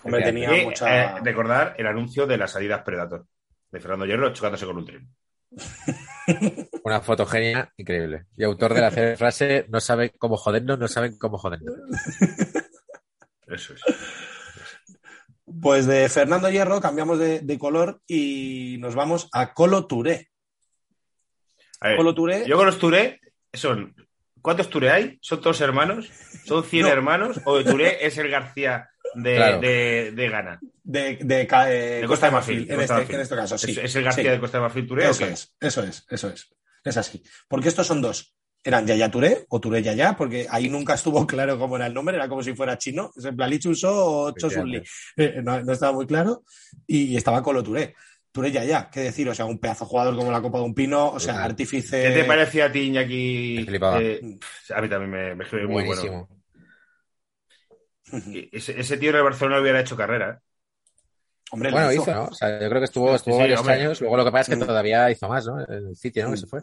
Hombre, tenía- Y, mucha- eh, recordar el anuncio de las salidas Predator de Fernando Hierro chocándose con un tren. Una fotogenia increíble. Y autor de la frase, no saben cómo jodernos, no saben cómo jodernos. Eso es. Pues de Fernando Hierro cambiamos de, de color y nos vamos a Colo Touré. A ver, Colo Touré, yo con los Touré son ¿Cuántos Touré hay? ¿Son todos hermanos? ¿Son 100 No. hermanos? ¿O Touré es el García de, Claro. de, de Ghana? De, de, ca- eh, De Costa de Marfil, de en, Costa de este, Marfil. en este caso, sí. ¿Es, es el García Sí. de Costa de Marfil Touré? Eso es, eso es, eso es. Es así. Porque estos son dos. Eran Yaya Touré o Touré Yaya, porque ahí nunca estuvo claro cómo era el nombre, era como si fuera chino. Es en plan Li Chun-so o Cho Sun Li. Eh, no, no estaba muy claro. Y, estaba Colo Touré. Touré Yaya, qué decir, o sea, un pedazo jugador como la Copa de un Pino, o sea, artífice. ¿Qué te parecía a ti, Iñaki? Eh, a mí también me, me escribe muy Buenísimo. bueno. Ese, ese tío en el Barcelona hubiera hecho carrera. ¿eh? Hombre, Bueno, lo hizo, ¿no? O sea, yo creo que estuvo, Sí, estuvo sí, varios hombre. años. Luego lo que pasa es que Mm. todavía hizo más, ¿no? En el City, ¿no? Que se fue.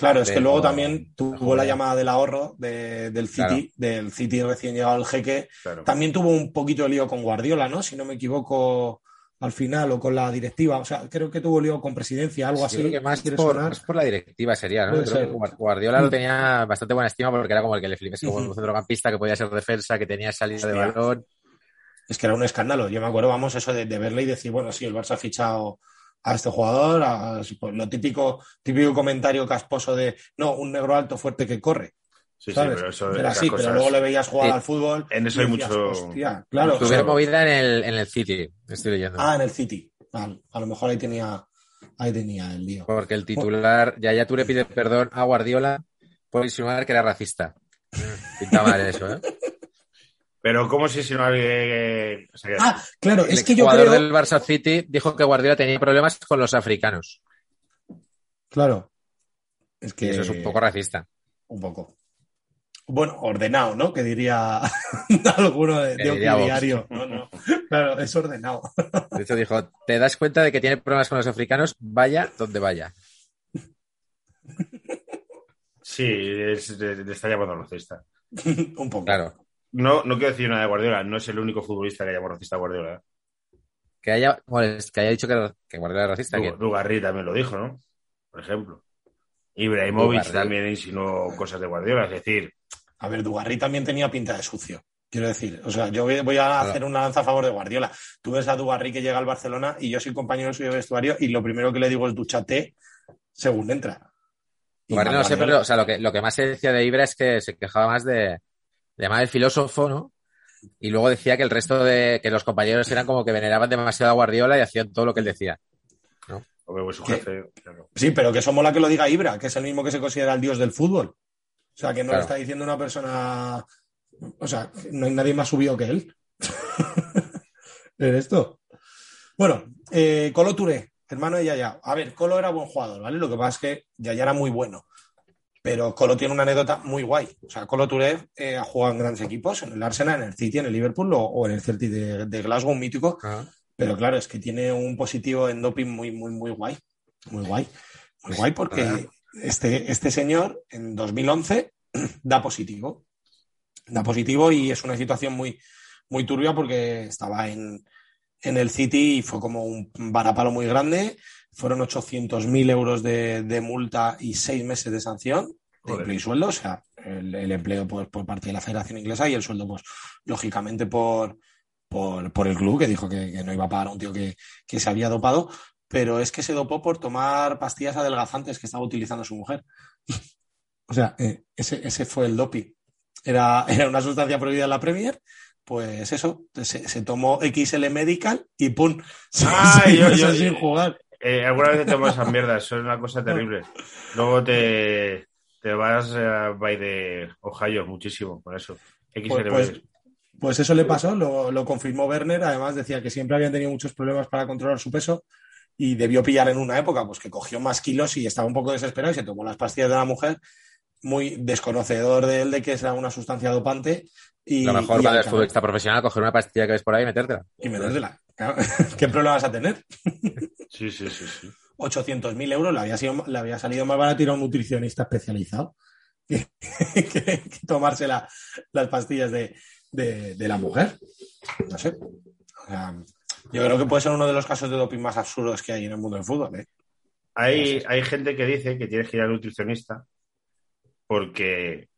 Claro, es que luego también tuvo la llamada del ahorro de- del City, Claro. del City recién llegado al jeque. Claro. También tuvo un poquito de lío con Guardiola, ¿no? Si no me equivoco, al final, o con la directiva. O sea, creo que tuvo lío con presidencia, algo así. creo que más ¿Quiere por, más por la directiva sería, ¿no? Creo que Guardiola lo Mm. tenía bastante buena estima porque era como el que le flipes como un centrocampista que podía ser defensa, que tenía salida de balón. Es que era un escándalo. Yo me acuerdo, vamos, eso de, de verle y decir, bueno, sí, el Barça ha fichado a este jugador, a- pues, lo típico, típico comentario casposo de, no, un negro alto fuerte que corre. Sí, sí, pero eso Era así, cosas- pero luego le veías jugar Sí. al fútbol. En eso hay decías, mucho- Hostia, claro. Claro. movida en el, en el City, estoy leyendo. Ah, en el City. Vale, a lo mejor ahí tenía, ahí tenía el lío. Porque el titular, Yaya Touré pide perdón a Guardiola por insinuar que era racista. Pinta mal eso, ¿eh? Pero ¿cómo si si no o sea, que- Ah, claro, El es que yo jugador creo. del Barça City dijo que Guardiola tenía problemas con los africanos. Claro. Es Y que. eso es un poco racista. Un poco. Bueno, ordenado, ¿no? Que diría alguno de, de diría diario. No, no. Claro, es ordenado. De hecho, dijo, ¿te das cuenta de que tiene problemas con los africanos? Vaya donde vaya. Sí, es, le, le está llamando racista. un poco. Claro. No, no quiero decir nada de Guardiola, no es el único futbolista que llama racista a Guardiola. ¿eh? Que haya, bueno, es que haya dicho que, que Guardiola era racista. ¿quién? Lugarri también lo dijo, ¿no? Por ejemplo. Ibrahimovic también insinuó cosas de Guardiola, es decir, A ver, Dugarry también tenía pinta de sucio. Quiero decir, o sea, yo voy a hacer una lanza a favor de Guardiola. Tú ves a Dugarry que llega al Barcelona y yo soy compañero suyo de vestuario y lo primero que le digo es duchate según entra. Y Guardiola no sé, pero o sea, lo, que, lo que más se decía de Ibra es que se quejaba más de, de llamar el filósofo, ¿no? Y luego decía que el resto de, que los compañeros eran como que veneraban demasiado a Guardiola y hacían todo lo que él decía. hombre, pues su ¿Qué? jefe. claro. Sí, pero que eso mola que lo diga Ibra, que es el mismo que se considera el dios del fútbol. O sea, que no Claro. lo está diciendo una persona. O sea, no hay nadie más subido que él. en esto. Bueno, eh, Colo Touré, hermano de Yaya. A ver, Colo era buen jugador, ¿vale? Lo que pasa es que Yaya era muy bueno. Pero Colo tiene una anécdota muy guay. O sea, Colo Touré eh, ha jugado en grandes equipos, en el Arsenal, en el City, en el Liverpool o, o en el Celtic de, de Glasgow, un mítico. Pero claro, es que tiene un positivo en doping muy, muy, muy guay. Muy guay. Muy guay porque este, este señor en 2011 da positivo. Da positivo y es una situación muy, muy turbia porque estaba en, en el City y fue como un varapalo muy grande. Fueron 800.000 euros de, de multa y seis meses de sanción de empleo y sueldo. O sea, el, el empleo por, por parte de la Federación Inglesa y el sueldo, pues, lógicamente, por, por, por el club, que dijo que, que no iba a pagar a un tío que, que se había dopado, pero es que se dopó por tomar pastillas adelgazantes que estaba utilizando su mujer. o sea, eh, ese, ese fue el doping. Era, era una sustancia prohibida en la Premier, pues eso, se, se tomó XL Medical y ¡pum! Se, Ay, se yo- sin jugar. Eh, alguna vez te tomas esas mierdas, son una cosa terrible. Luego te, te vas a by de Ohio muchísimo con eso. Pues- pues- Pues eso le pasó, lo, lo confirmó Werner. Además, decía que siempre habían tenido muchos problemas para controlar su peso y debió pillar en una época pues que cogió más kilos y estaba un poco desesperado y se tomó las pastillas de la mujer, muy desconocedor de él de que era una sustancia dopante. Y, Lo mejor y eres cabo- futbolista profesional, coger una pastilla que ves por ahí y metértela. y metértela. ¿Qué problema vas a tener? Sí, sí, sí, sí. 800.000 euros le había, sido- le había salido más barato ir a un nutricionista especializado que, que- que tomarse la- las pastillas de, de- de la mujer. No sé. O sea, yo creo que puede ser uno de los casos de doping más absurdos que hay en el mundo del fútbol. ¿eh? Hay, hay gente que dice que tienes que ir al nutricionista porque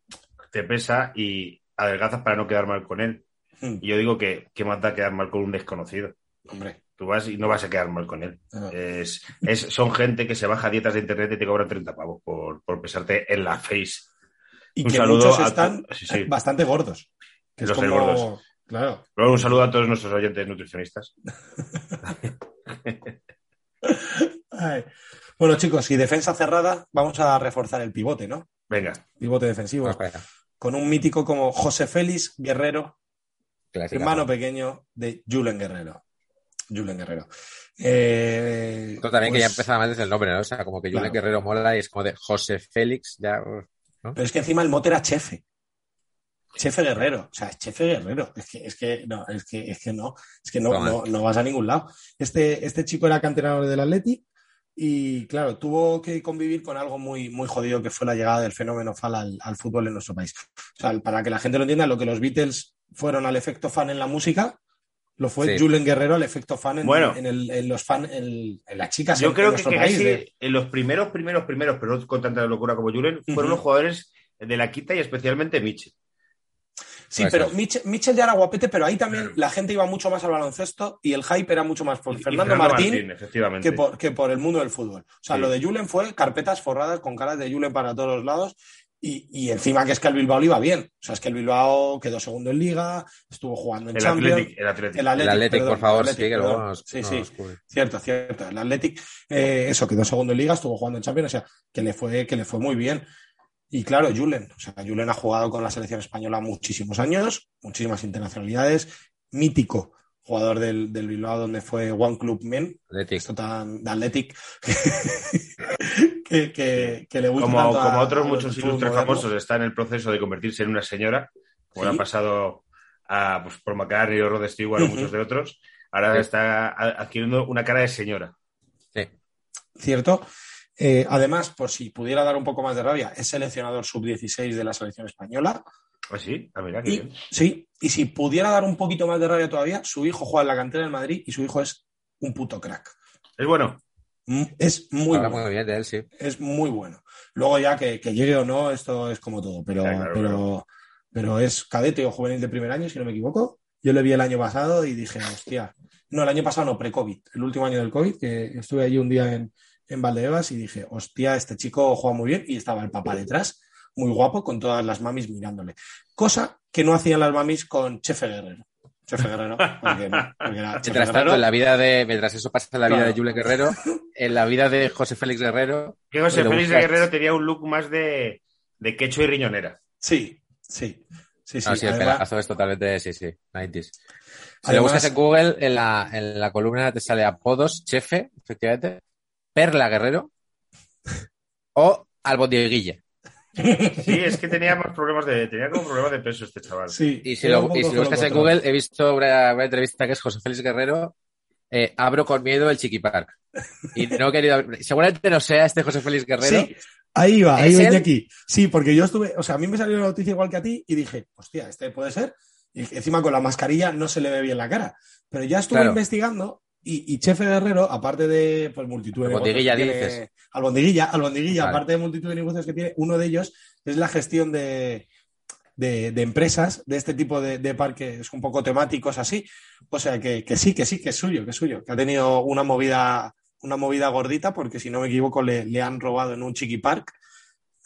te pesa y adelgazas para no quedar mal con él. Hmm, Y yo digo que, que más da quedar mal con un desconocido. Hombre. Tú vas y no vas a quedar mal con él. Ah. Es, es- son gente que se baja dietas de internet y te cobran 30 pavos por, por pesarte en la face. y Un que saludo muchos a están sí, sí. bastante gordos. Que Los como... gordos. Claro. Luego un saludo a todos nuestros oyentes nutricionistas. Ay. Bueno, chicos, y defensa cerrada, vamos a reforzar el pivote, ¿no? Venga, Pivote defensivo. Con un mítico como José Félix Guerrero, Clásica. hermano pequeño de Julen Guerrero. Julen Guerrero. Eh, Esto también que ya pues- empezaba mal desde el nombre, ¿no? O sea, como que Julen Claro. Guerrero mola y es como de José Félix, ya. ¿no? Pero es que encima el mote era Chefe. Chefe Guerrero. O sea, es Chefe Guerrero. Es que, es que no, es que, es que no. Es que no, no vas a ningún lado. Este, este chico era canterano del Atleti y, claro, tuvo que convivir con algo muy, muy jodido que fue la llegada del fenómeno fan al, al fútbol en nuestro país. O sea, para que la gente lo entienda, lo que los Beatles fueron al efecto fan en la música, lo fue Sí. Julen Guerrero al efecto fan en, Bueno. en, el- en los fan, en, en las chicas yo en, creo que, que país. casi de- en los primeros, primeros, primeros, pero no con tanta locura como Julen, fueron los jugadores de la quita y especialmente Mitchell. Sí, pero ser. Mitchell, Mitchell ya era guapete, pero ahí también Claro. la gente iba mucho más al baloncesto y el hype era mucho más por Y- y Fernando, Martín, efectivamente. que, por, que por el mundo del fútbol. O sea, Sí. lo de Julen fue carpetas forradas con caras de Julen para todos los lados y, y encima que es que el Bilbao le iba bien. O sea, es que el Bilbao quedó segundo en Liga, estuvo jugando en el Champions. Athletic, el Athletic. El El Athletic, Athletic, perdón, por favor, Athletic, sí, que luego nos, Sí, nos sí. cubre. Cierto, cierto. El Athletic, eh, eso, quedó segundo en liga, estuvo jugando en Champions, o sea, que le fue, que le fue muy bien. Y claro, Julen, o sea, Julen ha jugado con la selección española muchísimos años, muchísimas internacionalidades, mítico jugador del, del Bilbao, donde fue One Club Men, Athletic. esto tan de Athletic, que, que, que le gusta como, tanto a- como otros a los muchos ilustres famosos está en el proceso de convertirse en una señora, como Sí. le ha pasado a pues, por McCartney o Rod Stewart o muchos de otros, ahora Sí. está adquiriendo una cara de señora. Sí. ¿cierto? Eh, además, por si pudiera dar un poco más de rabia, es seleccionador sub-16 de la selección española. ¿Ah, sí? Ah, mira, qué Y, bien. sí, y si pudiera dar un poquito más de rabia todavía, su hijo juega en la cantera del Madrid y su hijo es un puto crack. Es bueno. Mm, Es muy Habla bueno. muy bien de él, sí. Es muy bueno. Luego ya que, que llegue o no, esto es como todo, pero, claro, pero, claro. pero es cadete o juvenil de primer año, si no me equivoco. Yo le vi el año pasado y dije, hostia, no, el año pasado no, pre-COVID, el último año del COVID, que estuve allí un día en, en Valdebebas y dije, hostia, este chico juega muy bien y estaba el papá detrás, muy guapo, con todas las mamis mirándole. Cosa que no hacían las mamis con Chefe Guerrero. Chefe Guerrero, porque no, porque era Chefe Mientras tanto, en la vida de, mientras eso pasa en la vida Claro. de Julen Guerrero, en la vida de José Félix Guerrero, Que José Le Félix buscas. Guerrero tenía un look más de, de quecho y riñonera. Sí, sí, sí, sí. no, sí, el pelazo es totalmente, sí, sí, 90s. Si Además- lo buscas en Google, en la, en la columna te sale apodos, chefe, efectivamente, Perla Guerrero o Albondiguilla. Sí, es que tenía más problemas de, tenía como problemas de peso este chaval. Sí, Y si lo, y poco si lo buscas en. Google, he visto una, una entrevista que es José Félix Guerrero, eh, abro con miedo el Chiqui Park. Y no he querido, seguramente no sea este José Félix Guerrero. Sí, ahí va, ahí ¿Es venía aquí. Sí, porque yo estuve, o sea, a mí me salió la noticia igual que a ti y dije, hostia, este puede ser. Y encima con la mascarilla no se le ve bien la cara. Pero ya estuve Claro. investigando y, y Chefe Guerrero, aparte de pues, multitud de Albondiguilla, negocios que tiene- dices. Albondiguilla, Albondiguilla, Vale. aparte de multitud de negocios que tiene, uno de ellos es la gestión de, de, de empresas de este tipo de, de parques un poco temáticos así. O sea que, que sí, que sí, que es suyo, que es suyo, que ha tenido una movida, una movida gordita, porque si no me equivoco, le, le han robado en un chiqui park.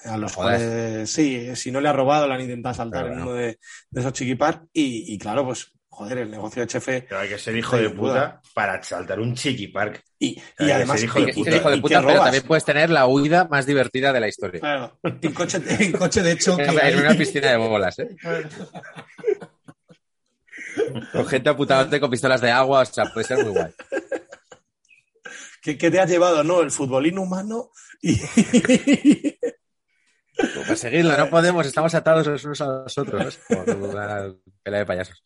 A los Joder. cuales, sí, si no le ha robado, le han intentado saltar Pero en bueno. uno de, de esos chiqui park. Y, y claro, pues, joder, el negocio de Chefe. Pero hay que ser hijo de puta duda. para saltar un chiqui park. Y, además, hijo Y de puta. hijo de ¿Y puta, pero robas? también puedes tener la huida más divertida de la historia. claro, en coche, en coche de choque. En una piscina de bolas, ¿eh? Con gente apuntándote con pistolas de agua, o sea, puede ser muy guay. ¿Qué, qué te ha llevado, no? El futbolín humano y. Perseguirlo, no podemos, estamos atados los unos a los otros por una pelea de payasos.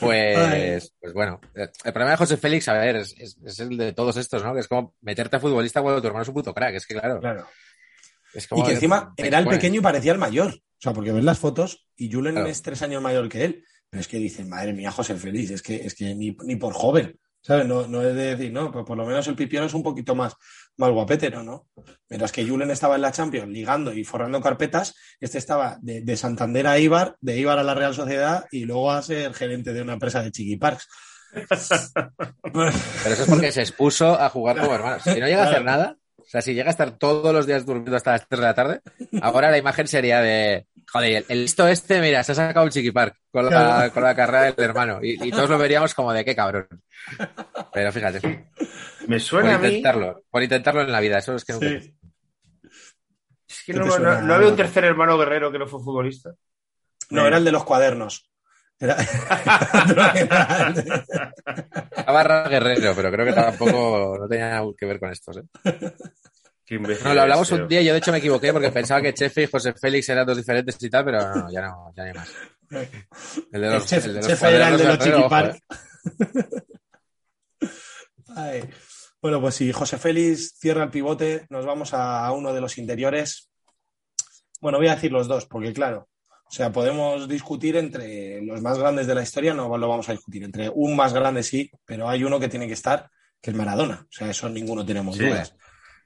Pues, pues bueno, el problema de José Félix, a ver, es, es- es el de todos estos, ¿no? Que es como meterte a futbolista cuando tu hermano es un puto crack, es que claro, Claro. es Y que encima te era el pequeño y parecía el mayor. O sea, porque ves las fotos y Julen Claro. es tres años mayor que él. Pero es que dicen, madre mía, José Félix, es que, es que ni, ni por joven. ¿Sabes? No, no es de decir, no, pues por lo menos el pipiolo es un poquito más, más guapetero, ¿no? Mientras que Julen estaba en la Champions ligando y forrando carpetas, este estaba de, de Santander a Ibar, de Ibar a la Real Sociedad y luego a ser gerente de una empresa de Chiqui Parks. Pero eso es porque se expuso a jugar como hermanos. Si no llega a hacer nada, o sea, si llega a estar todos los días durmiendo hasta las 3 de la tarde, ahora la imagen sería de Joder, el listo este, mira, se ha sacado un chiquipark con la, Claro. con la carrera del hermano. Y, y todos lo veríamos como de qué cabrón. Pero fíjate, Me por suena a mí. intentarlo, por intentarlo en la vida, eso es que nunca. Sí. Es que ¿Qué no, no- suena? no había un tercer hermano guerrero que no fue futbolista. No, era el de los cuadernos. Era... A Barra Guerrero, pero creo que tampoco no tenía nada que ver con estos. ¿eh? Qué No, lo hablamos un día y yo de hecho me equivoqué porque pensaba que Chefe y José Félix eran dos diferentes y tal, pero no, ya no, ya no hay más. El de El los, chef, el de los chef era el de los cuadernos, chiquipark. ojo, eh. Bueno, pues si José Félix cierra el pivote, nos vamos a uno de los interiores. Bueno, voy a decir los dos, porque claro, o sea, podemos discutir entre los más grandes de la historia, no lo vamos a discutir. Entre un más grande sí, pero hay uno que tiene que estar, que es Maradona. O sea, eso ninguno tenemos Sí. dudas.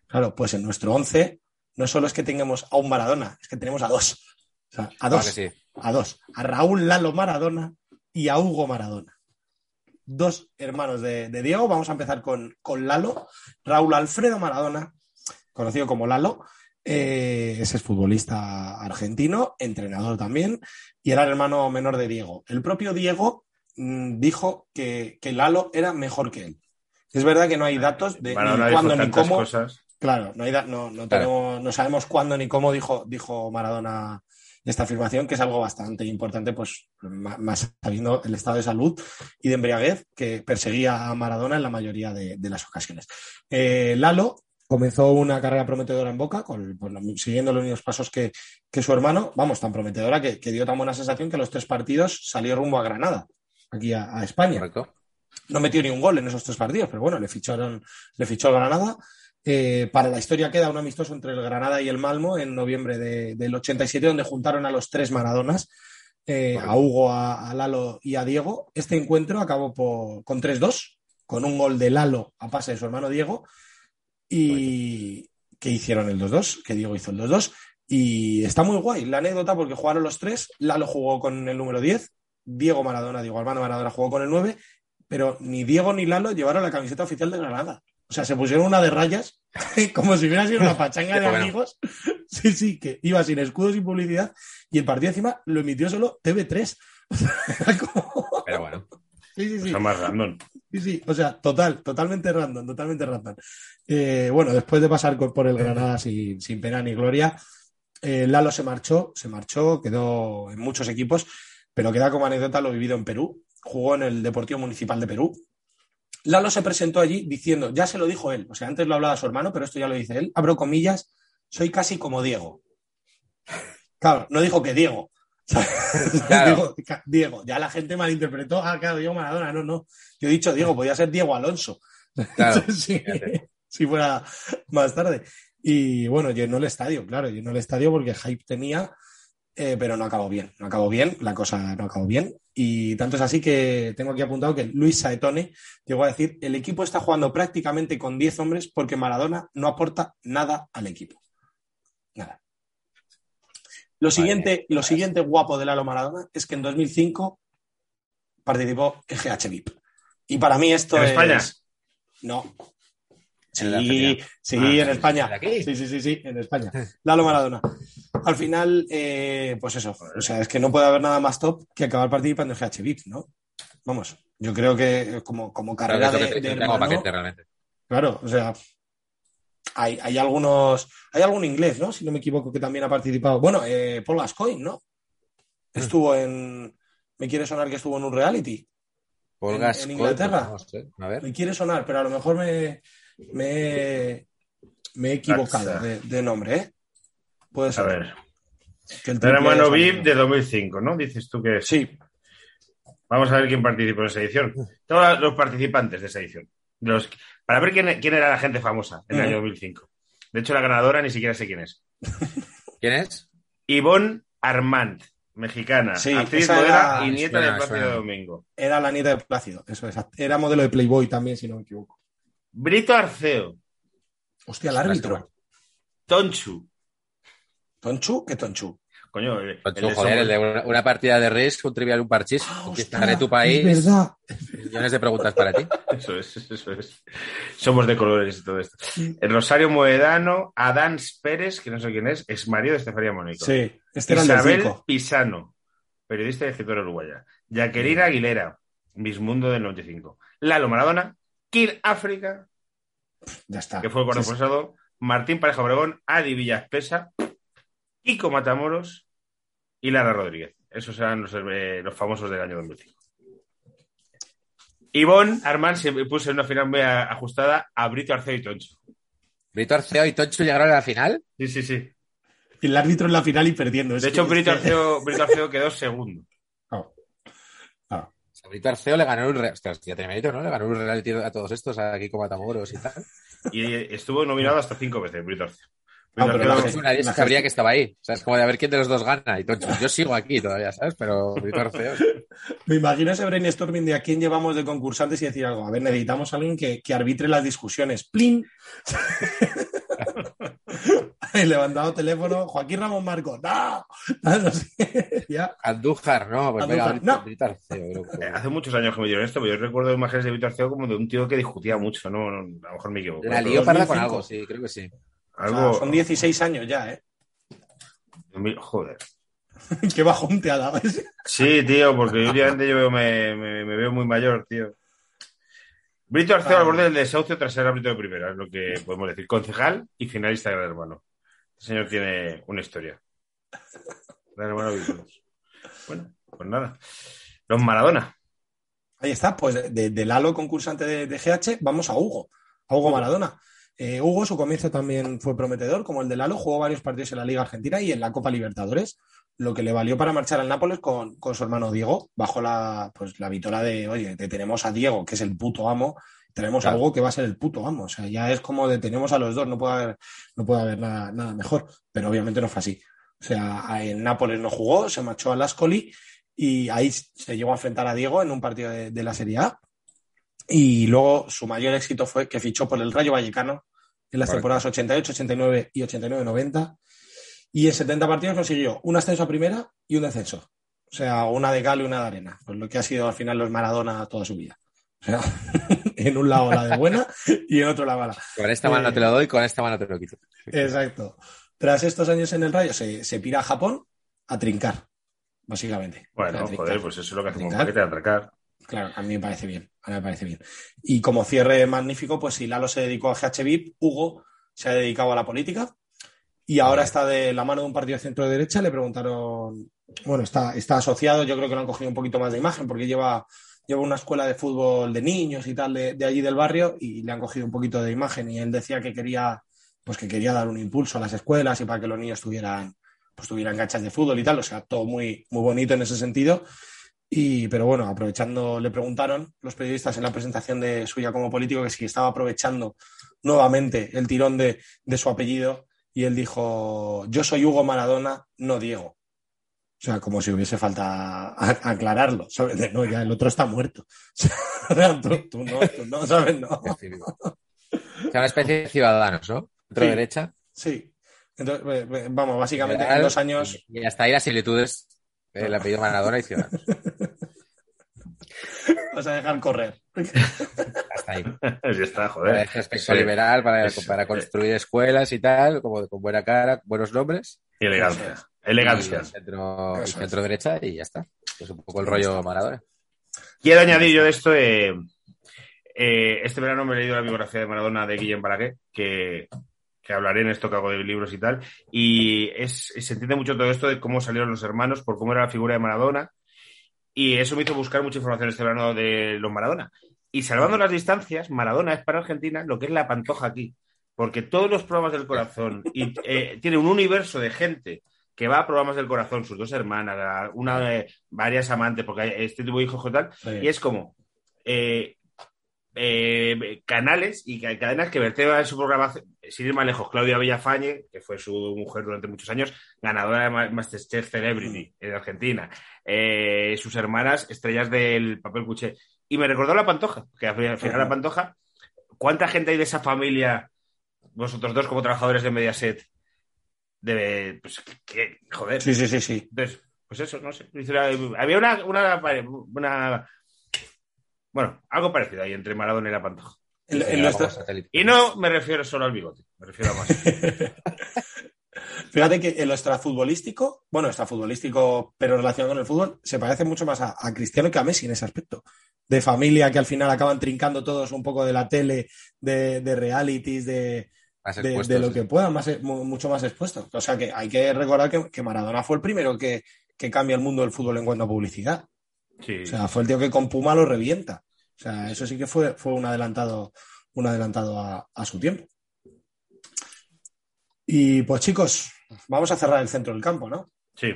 Claro, pues en nuestro once no solo es que tengamos a un Maradona, es que tenemos a dos. O sea, a dos sí. a dos, a Raúl Lalo Maradona y a Hugo Maradona. Dos hermanos de, de Diego. Vamos a empezar con, con Lalo. Raúl Alfredo Maradona, conocido como Lalo, eh, ese es futbolista argentino, entrenador también, y era el hermano menor de Diego. El propio Diego mm, dijo que, que Lalo era mejor que él. Es verdad que no hay datos de Maradona ni cuándo ni cómo. cosas. Claro, no, hay da- no, no, Claro. tenemos- no sabemos cuándo ni cómo dijo, dijo Maradona esta afirmación, que es algo bastante importante, pues más sabiendo el estado de salud y de embriaguez que perseguía a Maradona en la mayoría de, de las ocasiones. Eh, Lalo comenzó una carrera prometedora en Boca, con, pues, siguiendo los mismos pasos que, que su hermano, vamos, tan prometedora que, que dio tan buena sensación que a los tres partidos salió rumbo a Granada, aquí a, a España Correcto. no metió ni un gol en esos tres partidos, pero bueno, le ficharon, le fichó el Granada. Eh, para la historia queda un amistoso entre el Granada y el Malmo en noviembre de- del 87, donde juntaron a los tres Maradonas, eh, a Hugo, a, a Lalo y a Diego. Este encuentro acabó por- con 3-2, con un gol de Lalo a pase de su hermano Diego, y que hicieron el 2-2, que Diego hizo el 2-2. Y está muy guay la anécdota porque jugaron los tres. Lalo jugó con el número 10, Diego Maradona, Diego Armando Maradona jugó con el 9, pero ni Diego ni Lalo llevaron la camiseta oficial de Granada. O sea, se pusieron una de rayas, como si hubiera sido una pachanga de bueno. amigos. Sí, sí, que iba sin escudo, sin publicidad. Y el partido encima lo emitió solo TV3. O sea, era como- Pero bueno. Sí, sí, sí. Más random. Sí, sí, o sea, total, totalmente random, totalmente random. Eh, bueno, después de pasar por el Granada sin, sin pena ni gloria, eh, Lalo se marchó, se marchó, quedó en muchos equipos, pero queda como anécdota lo vivido en Perú. Jugó en el Deportivo Municipal de Perú. Lalo se presentó allí diciendo, ya se lo dijo él, o sea, antes lo hablaba su hermano, pero esto ya lo dice él, abro comillas, soy casi como Diego. Claro, no dijo que Diego. Claro. Diego, ya la gente malinterpretó, ah, claro, Diego Maradona, no, no. Yo he dicho Diego, podía ser Diego Alonso. Claro. Si fuera más tarde. Y bueno, llenó el estadio, claro, llenó el estadio porque hype tenía, eh, pero no acabó bien, no acabó bien, la cosa no acabó bien. Y tanto es así que tengo aquí apuntado que Luis Saetone llegó a decir, el equipo está jugando prácticamente con 10 hombres porque Maradona no aporta nada al equipo. Nada. Lo siguiente, lo siguiente guapo de Lalo Maradona es que en 2005 participó en GH VIP. Y para mí esto ¿En es... España? No. Sí, sí, Ah, en España. Sí, sí, sí, sí, en España. Lalo Maradona. Al final, eh, pues eso. O sea, es que no puede haber nada más top que acabar participando en GH VIP, ¿no? Vamos, yo creo que como, como carrera de, hermano, paquete realmente. Claro, o sea, hay, hay algunos, hay algún inglés, ¿no? Si no me equivoco, que también ha participado. Bueno, eh, Paul Gascoigne, ¿no? Estuvo en, me quiere sonar que estuvo en un reality. Paul En- Gascoigne, en Inglaterra. pues, no sé, A ver. Me quiere sonar, pero a lo mejor me, me, me he equivocado de, de nombre, ¿eh? Puede A ser. ver. que el triple Hermano VIP de 2005, ¿no? Dices tú que es. Sí, Vamos a ver quién participó en esa edición. Todos los participantes de esa edición. De los- para ver quién, quién era la gente famosa en el año 2005. De hecho, la ganadora ni siquiera sé quién es. ¿Quién es? Yvonne Armand, mexicana, Sí, actriz esa modelo era- y nieta suena, de Plácido suena. Domingo. era la nieta de Plácido, eso es. Era modelo de Playboy también, si no me equivoco. Brito Arceo, Hostia, el árbitro. Tonchu, ¿Tonchu? ¿Qué Tonchu? Coño, el, Tonchu, el de joder, el de una, una partida de Risk, un trivial, un parchís. Ah, Conquistaré hostia, tu país. Es verdad. Millones de preguntas para ti. Eso es, eso es. Somos de colores y todo esto. El Rosario Moedano, Adán Pérez, que no sé quién es, es marido de Estefanía Mónico. Sí, este Isabel. Pisano, periodista y escritora uruguaya. Jacqueline Aguilera, Miss Mundo del 95. Lalo Maradona, Kir África, Ya está. que fue pasado, Martín Pareja Obregón, Adi Villaspesa, Kiko Matamoros y Lara Rodríguez. Esos eran los, eh, los famosos del año 2005. Ivonne Armand se puso en una final muy ajustada a Brito Arceo y Toncho. Brito Arceo y Tonchu llegaron a la final. Sí, sí, sí. El árbitro en la final y perdiendo. De hecho, Brito Arceo, Brito Arceo quedó segundo. Brito Arceo le ganó un Ostras, ya tiene mérito, ¿no? Le ganó un reality a todos estos, a Kiko Matamoros y tal. Y estuvo nominado hasta cinco veces, Brito Arceo. Ah, pero la nadie la sabría que estaba ahí. O sea, es como de a ver quién de los dos gana. Y yo sigo aquí todavía, ¿sabes? Pero Brito Arceo. Me imagino ese brainstorming de a quién llevamos de concursantes y decir algo. A ver, necesitamos a alguien que, que arbitre las discusiones. ¡Plin! He levantado teléfono. Joaquín Ramón Marcos. ¡No! No sé. ya. Andújar, ¿no? Pues Andújar, venga, no. Brito Arceo. Hace muchos años que me dieron esto, pero yo recuerdo imágenes de Brito Arceo como de un tío que discutía mucho, ¿no? A lo mejor me equivoco. La lió parda con 2005. algo, sí, creo que sí. O sea, Algo... son 16 años ya, ¿eh? Joder. Qué bajón te ha dado ese. Sí, tío, porque últimamente yo veo- me, me- me veo muy mayor, tío. Brito Arceo al borde del desahucio tras ser árbitro de primera, es lo que podemos decir. Concejal y finalista de Gran Hermano. El señor tiene una historia. Bueno, pues nada. Los Maradona. Ahí está, pues de, Lalo, concursante de, de GH, vamos a Hugo, a Hugo Maradona. Eh, Hugo, su comienzo también fue prometedor, como el de Lalo, jugó varios partidos en la Liga Argentina y en la Copa Libertadores, lo que le valió para marchar al Nápoles con, con su hermano Diego, bajo la, pues, la vitola de, oye, te tenemos a Diego, que es el puto amo, tenemos a Claro. Hugo, que va a ser el puto amo. O sea, ya es como de tenemos a los dos, no puede haber, no puede haber nada, nada mejor, pero obviamente no fue así. O sea, en Nápoles no jugó, se marchó al Ascoli y ahí se llegó a enfrentar a Diego en un partido de, de la Serie A. Y luego su mayor éxito fue que fichó por el Rayo Vallecano en las Correcto. temporadas 88, 89 y 89-90. Y en 70 partidos consiguió un ascenso a primera y un descenso. O sea, una de cal y una de arena. Pues lo que ha sido al final los Maradona toda su vida. O sea, en un lado la de buena y en otro la mala. Con esta mano Eh, te lo doy, con esta mano te lo quito. Exacto. Tras estos años en el Rayo, se, se pira a Japón a trincar, básicamente. Bueno, trincar. joder, pues eso es lo que hacemos un paquete de atracar. Claro, a mí me parece bien. A mí me parece bien. Y como cierre magnífico, pues si Lalo se dedicó a GHVIP, Hugo se ha dedicado a la política y ahora está de la mano de un partido de centro derecha. Le preguntaron, bueno, está, está asociado, yo creo que lo han cogido un poquito más de imagen porque lleva, lleva una escuela de fútbol de niños y tal de, allí del barrio y le han cogido un poquito de imagen y él decía que quería, pues que quería dar un impulso a las escuelas y para que los niños tuvieran, pues tuvieran canchas de fútbol y tal, o sea, todo muy, muy bonito en ese sentido. Y, pero bueno, aprovechando, le preguntaron los periodistas en la presentación de suya como político que si estaba aprovechando nuevamente el tirón de, de su apellido y él dijo, yo soy Hugo Maradona, no Diego. O sea, como si hubiese falta aclararlo, ¿sabes? De, no, ya el otro está muerto. O sea, tú, tú no, tú no, ¿sabes? No. O sea, una especie de ciudadanos, ¿no? Centro Sí. derecha. Sí. Entonces, eh, eh, vamos, básicamente en dos años... Y, hasta ahí las similitudes el apellido Maradona y Ciudadanos. vas a dejar correr. Hasta ahí. ya está, Para joder. este aspecto Sí. liberal, para, Es- para construir escuelas y tal, como con buena cara, buenos nombres. Y elegancia. Elegancia. Centro derecha y ya está. Es un poco el rollo Maradona. Quiero añadir yo de esto, eh, eh, este verano me he leído la biografía de Maradona de Guillem Balaguer, que, que hablaré en esto que hago de libros y tal, y es, se entiende mucho todo esto de cómo salieron los hermanos, por cómo era la figura de Maradona, y eso me hizo buscar mucha información este verano de los Maradona. Y salvando las distancias, Maradona es para Argentina lo que es la pantoja aquí, porque todos los programas del corazón, y eh, tiene un universo de gente que va a programas del corazón, sus dos hermanas, una de varias amantes, porque este tuvo hijos y tal, y es como eh, eh, canales y ca- cadenas que vertebran su programación, sin ir más lejos, Claudia Villafañe, que fue su mujer durante muchos años, ganadora de Ma- Masterchef Celebrity en Argentina, eh, sus hermanas, estrellas del papel cuché. Y me recordó la Pantoja, que al final al final la Pantoja, ¿cuánta gente hay de esa familia, vosotros dos como trabajadores de Mediaset, de, pues, que, joder. Sí, sí, sí, sí. Entonces, pues eso, no sé. Había una, una, una- bueno, algo parecido ahí entre Maradona y la Pantoja. Y no me refiero solo al bigote, me refiero a más. Fíjate que en lo extrafutbolístico, bueno, extrafutbolístico, pero relacionado con el fútbol, se parece mucho más a, a Cristiano que a Messi en ese aspecto. De familia que al final acaban trincando todos un poco de la tele, de, de realities, de, de, lo sí. que puedan, más, e- mu- mucho más expuestos. O sea que hay que recordar que, que Maradona fue el primero que, que cambia el mundo del fútbol en cuanto a publicidad. Sí. O sea, fue el tío que con Puma lo revienta. O sea, eso sí que fue, fue un adelantado, un adelantado a, a su tiempo. Y pues chicos, vamos a cerrar el centro del campo, ¿no? sí.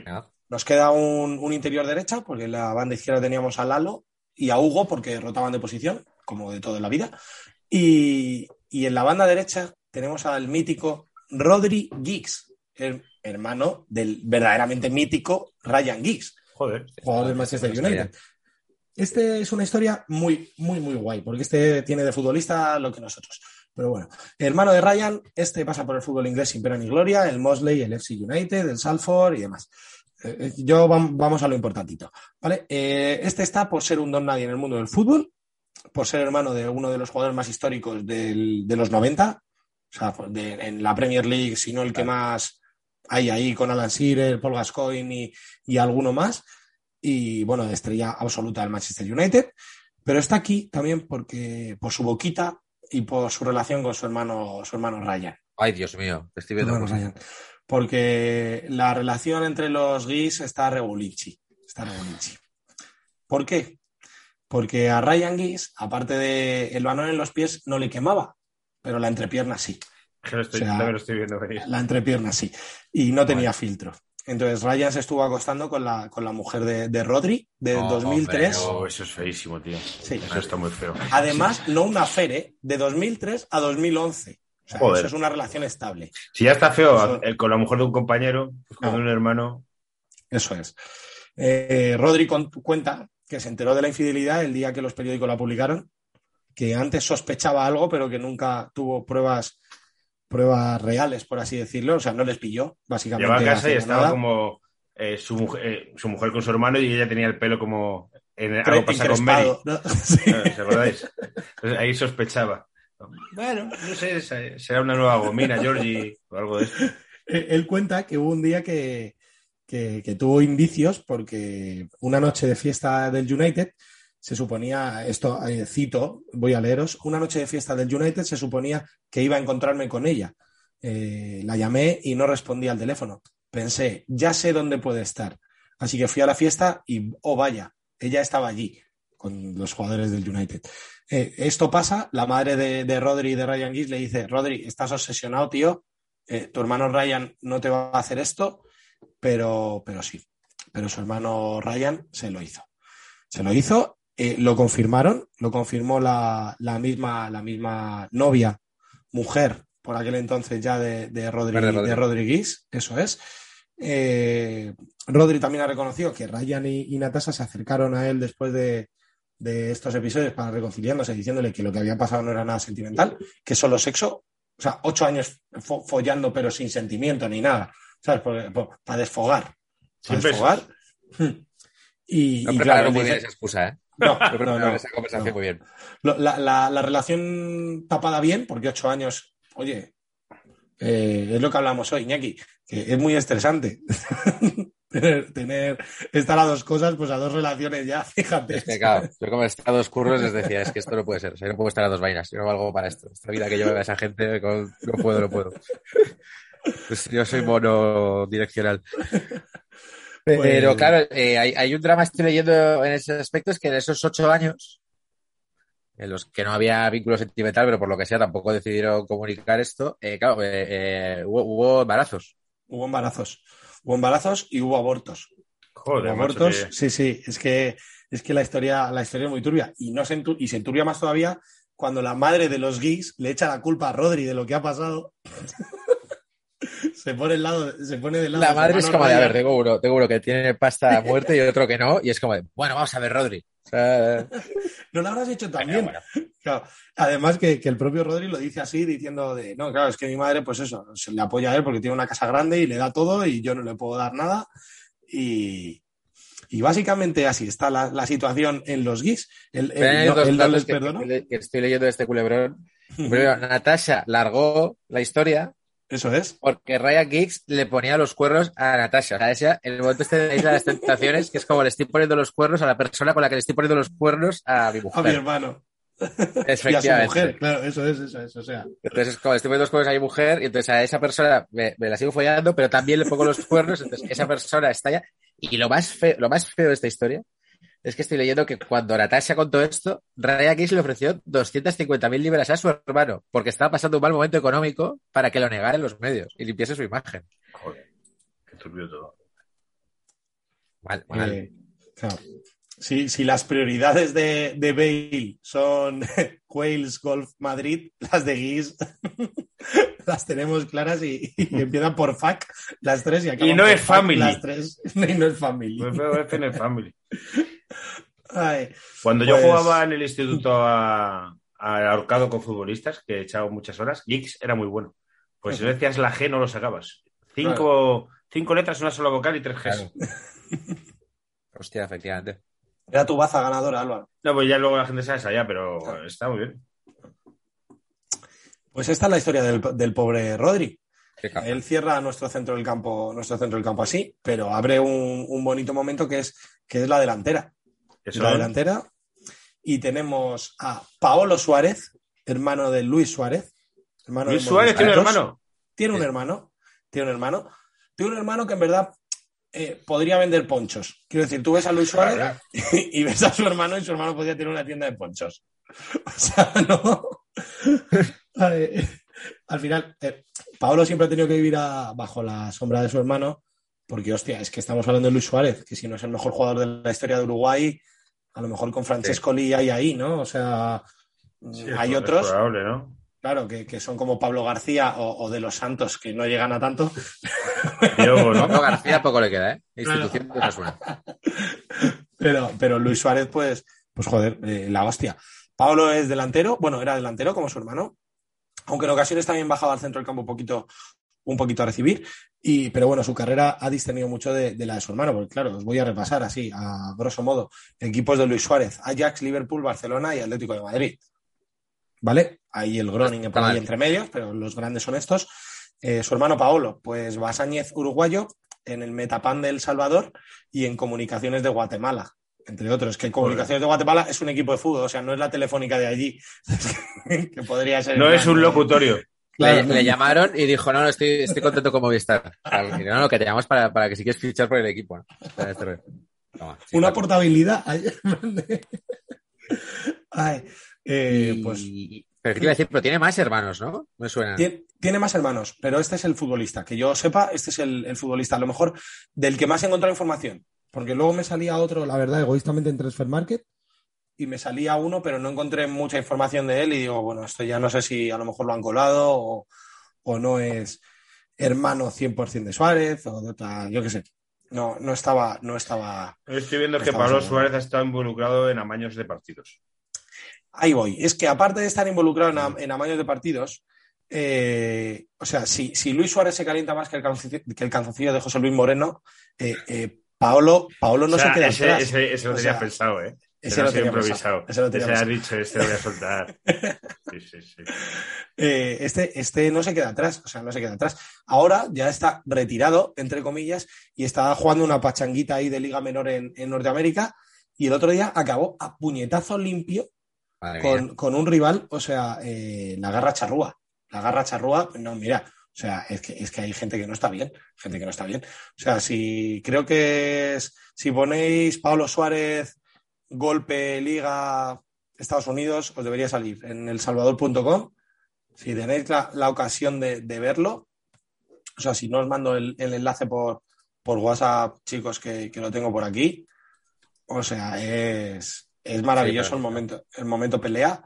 Nos queda un, un interior derecha, porque en la banda izquierda teníamos a Lalo y a Hugo, porque rotaban de posición, como de todo en la vida. Y, y en la banda derecha tenemos al mítico Rodri Giggs, el hermano del verdaderamente mítico Ryan Giggs Joder. jugador del Manchester United. Este es una historia muy, muy, muy guay, porque este tiene de futbolista lo que nosotros. Pero bueno, hermano de Ryan, este pasa por el fútbol inglés sin pena ni gloria, el Mosley, el FC United, el Salford y demás. Eh, eh, yo vam- vamos a lo importantito. ¿vale? Eh, este está por ser un don nadie en el mundo del fútbol, por ser hermano de uno de los jugadores más históricos del- de los 90, o sea, de- en la Premier League, si no el que más hay ahí con Alan Shearer, Paul Gascoigne y, y alguno más y bueno, de estrella absoluta del Manchester United, pero está aquí también porque por su boquita y por su relación con su hermano, su hermano Ryan. Ay, Dios mío, estoy viendo. hermano. Ryan. Porque la relación entre los Guis está regulinchi. Está regulinchi. ¿Por qué? Porque a Ryan Giggs, aparte de el balón en los pies, no le quemaba, pero la entrepierna sí. Que lo estoy, O sea, también lo estoy viendo venir. La entrepierna sí. Y no tenía filtro. Entonces Ryan se estuvo acostando con la, con la mujer de, de Rodri de Oh, 2003. hombre, Oh, eso es feísimo, tío. Sí. Eso está muy feo. Además, no una affair, de 2003 a 2011. O sea, Joder. eso es una relación estable. Si ya está feo Eso- con la mujer de un compañero, con No. un hermano. Eso es. Eh, Rodri con- cuenta que se enteró de la infidelidad el día que los periódicos la publicaron, que antes sospechaba algo, pero que nunca tuvo pruebas, pruebas reales, por así decirlo. O sea, no les pilló, básicamente. Llegaba a casa y estaba nada. como eh, su, mujer, eh, su mujer con su hermano y ella tenía el pelo como en algo pasa con Mary. ¿no? Sí. ¿Os acordáis? Entonces, ahí sospechaba. Bueno, no sé, será una nueva gomina, Georgie, o algo de eso. Él cuenta que hubo un día que, que- que tuvo indicios porque una noche de fiesta del United se suponía, esto eh, cito, voy a leeros, una noche de fiesta del United se suponía que iba a encontrarme con ella. Eh, la llamé y no respondía al teléfono. Pensé, ya sé dónde puede estar. Así que fui a la fiesta y, oh vaya, ella estaba allí con los jugadores del United. Eh, esto pasa, la madre de, de Rodri y de Ryan Giggs le dice, Rodri, estás obsesionado, tío, tu hermano Ryan no te va a hacer esto, pero, pero sí. Pero su hermano Ryan se lo hizo. Se lo hizo, eh, lo confirmaron, lo confirmó la, la misma, la misma novia, mujer, por aquel entonces ya de, de, Rodri, Verde, Rodri. de Rodríguez, eso es. Eh, Rodri también ha reconocido que Ryan y, y Natasha se acercaron a él después de, de estos episodios para reconciliándose, diciéndole que lo que había pasado no era nada sentimental, que solo sexo, o sea, ocho años fo- follando pero sin sentimiento ni nada, ¿sabes? Por- por- para desfogar. Para desfogar. Hmm. Y, No y prepararon claro, muy dice- bien esa excusa, ¿eh? No, No no, no, esa conversación no. muy bien. La, la- la relación tapada bien, porque ocho años, oye, eh, es lo que hablamos hoy, Iñaki, que es muy estresante tener, tener- estar a dos cosas, pues a dos relaciones ya, fíjate. Es que, claro, yo como he estado a dos curros les decía, es que esto no puede ser, o sea, yo no puedo estar a dos vainas, yo no valgo para esto. Esta vida que lleva esa gente, no puedo, no puedo. Pues yo soy monodireccional. Pero Pues- claro, eh, hay, hay un drama, estoy leyendo en ese aspecto, es que en esos ocho años, en los que no había vínculo sentimental, pero por lo que sea tampoco decidieron comunicar esto, eh, claro, eh, eh, hubo, hubo embarazos. Hubo embarazos, hubo embarazos y hubo abortos. Joder, Hubo abortos, que- sí, sí, es que, es que la historia, la historia es muy turbia. Y, no se y se enturbia más todavía cuando la madre de los geeks le echa la culpa a Rodri de lo que ha pasado. Se pone, el lado, se pone del lado La madre es como de, a ver, tengo uno, tengo uno que tiene pasta a muerte y otro que no, y es como de, bueno, vamos a ver, Rodri. O sea, No lo habrás hecho también. bueno. Claro. Además que, que el propio Rodri lo dice así, diciendo de, no, claro, es que mi madre, pues eso, se le apoya a él porque tiene una casa grande y le da todo y yo no le puedo dar nada. Y, y básicamente así está la, la situación en los GIS. El, el- no, el no les que, perdono. que- que estoy leyendo este culebrón. Primero, Natasha largó la historia Eso es. porque Ryan Giggs le ponía los cuernos a Natasha. O sea, ese, el momento este de la isla de las tentaciones, que es como le estoy poniendo los cuernos a la persona con la que le estoy poniendo los cuernos a mi A mi mujer. hermano. Y a su Efectivamente. mujer. Claro, eso es, eso es. O sea, Entonces, es como le estoy poniendo los cuernos a mi mujer, y entonces a esa persona me, me la sigo follando, pero también le pongo los cuernos, entonces esa persona estalla. Y lo más feo, lo más feo de esta historia es que estoy leyendo que cuando Natasha contó esto, Ryan Giggs le ofreció 250.000 libras a su hermano, porque estaba pasando un mal momento económico para que lo negara en los medios y limpiase su imagen. Joder, qué turbio todo. Mal, mal. eh, claro. Si, si las prioridades de, de Bale son Wales, Golf, Madrid, las de Guis las tenemos claras y, y empiezan por FAC las tres y acaban no por es FAC family. Las tres y no es family. En el family. Ay, Cuando yo Pues- jugaba en el instituto a, a ahorcado con futbolistas, que he echado muchas horas, Geeks era muy bueno. Pues si no decías la G, no lo sacabas. Cinco, cinco letras, una sola vocal y tres Gs. Claro. Hostia, efectivamente. Era tu baza ganadora, Álvaro. No, pues ya luego la gente se ensaya, pero está muy bien. Pues esta es la historia del, del pobre Rodri. Él cierra nuestro centro del campo, nuestro centro del campo así, pero abre un, un bonito momento que es, que es la delantera. Eso la delantera. Y tenemos a Paolo Suárez, hermano de Luis Suárez. Hermano Luis de Suárez tiene un hermano. Tiene un hermano. Tiene un hermano. Tiene un hermano que en verdad eh, podría vender ponchos. Quiero decir, tú ves a Luis Suárez y ves a su hermano y su hermano podría tener una tienda de ponchos. O sea, no. Al final, eh, Paolo siempre ha tenido que vivir a- bajo la sombra de su hermano, porque, hostia, es que estamos hablando de Luis Suárez, que si no es el mejor jugador de la historia de Uruguay, a lo mejor con Francesco Lee hay ahí, ¿no? O sea, Sí, hay es otros, probable, ¿no? Claro, que, que son como Pablo García o, o de los Santos, que no llegan a tanto. Diogo, ¿no? Pablo García poco le queda, ¿eh? Institución de Osasuna. Pero, pero Luis Suárez, pues, pues joder, eh, la hostia. Pablo es delantero, bueno, era delantero como su hermano, aunque en ocasiones también bajaba al centro del campo un poquito, un poquito a recibir. Y, pero bueno, su carrera ha distendido mucho de, de la de su hermano, porque claro, os voy a repasar así, a grosso modo, equipos de Luis Suárez, Ajax, Liverpool, Barcelona y Atlético de Madrid. ¿Vale? Ahí el Groningen por ahí entre medios, pero los grandes son estos. Eh, su hermano Paolo, pues Basáñez uruguayo, en el Metapan de El Salvador y en Comunicaciones de Guatemala, entre otros. Que Comunicaciones de Guatemala es un equipo de fútbol, o sea, no es la telefónica de allí, que podría ser. No es un locutorio. Claro, le, le llamaron y dijo, no, no, estoy, estoy contento con Movistar. No, no, que te llamamos para, para que si quieres fichar por el equipo. este. Toma, sí, una claro. portabilidad. Ay, eh, Y- pues Pero qué decir, pero tiene más hermanos, ¿no? Me suena. Tien- Tiene más hermanos, pero este es el futbolista. Que yo sepa, este es el, el futbolista, a lo mejor del que más he encontrado información. Porque luego me salía otro, la verdad, egoístamente en Transfer Market, y me salía uno, pero no encontré mucha información de él. Y digo, bueno, esto ya no sé si a lo mejor lo han colado o, o no es hermano 100% de Suárez o de otra, yo qué sé. No, no estaba, no estaba. Estoy viendo que Pablo. Suárez ha estado involucrado en amaños de partidos. Ahí voy. Es que aparte de estar involucrado en, am- en amaños de partidos, eh, o sea, si, si Luis Suárez se calienta más que el, calzoncillo, que el calzoncillo de José Luis Moreno, eh, eh, Paolo, Paolo no O sea, se queda ese, atrás. ese, ese lo O tenía sea, pensado, ¿eh? Ese lo tenía improvisado. pensado, ese lo tenía Ese ha pensado. dicho, este lo voy a soltar. Sí, sí, sí. Este, este no se queda atrás, o sea, no se queda atrás. Ahora ya está retirado, entre comillas, y está jugando una pachanguita ahí de Liga Menor en, en Norteamérica. Y el otro día acabó a puñetazo limpio. Con, con un rival, o sea, eh, la garra charrúa. La garra charrúa, no, mira, o sea, es que, es que hay gente que no está bien, gente que no está bien. O sea, si creo que es, si ponéis Pablo Suárez, golpe, liga, Estados Unidos, os debería salir en elsalvador.com. Si tenéis la, la ocasión de, de verlo, o sea, si no os mando el, el enlace por, por WhatsApp, chicos, que, que lo tengo por aquí. O sea, es, es maravilloso el momento, el momento pelea,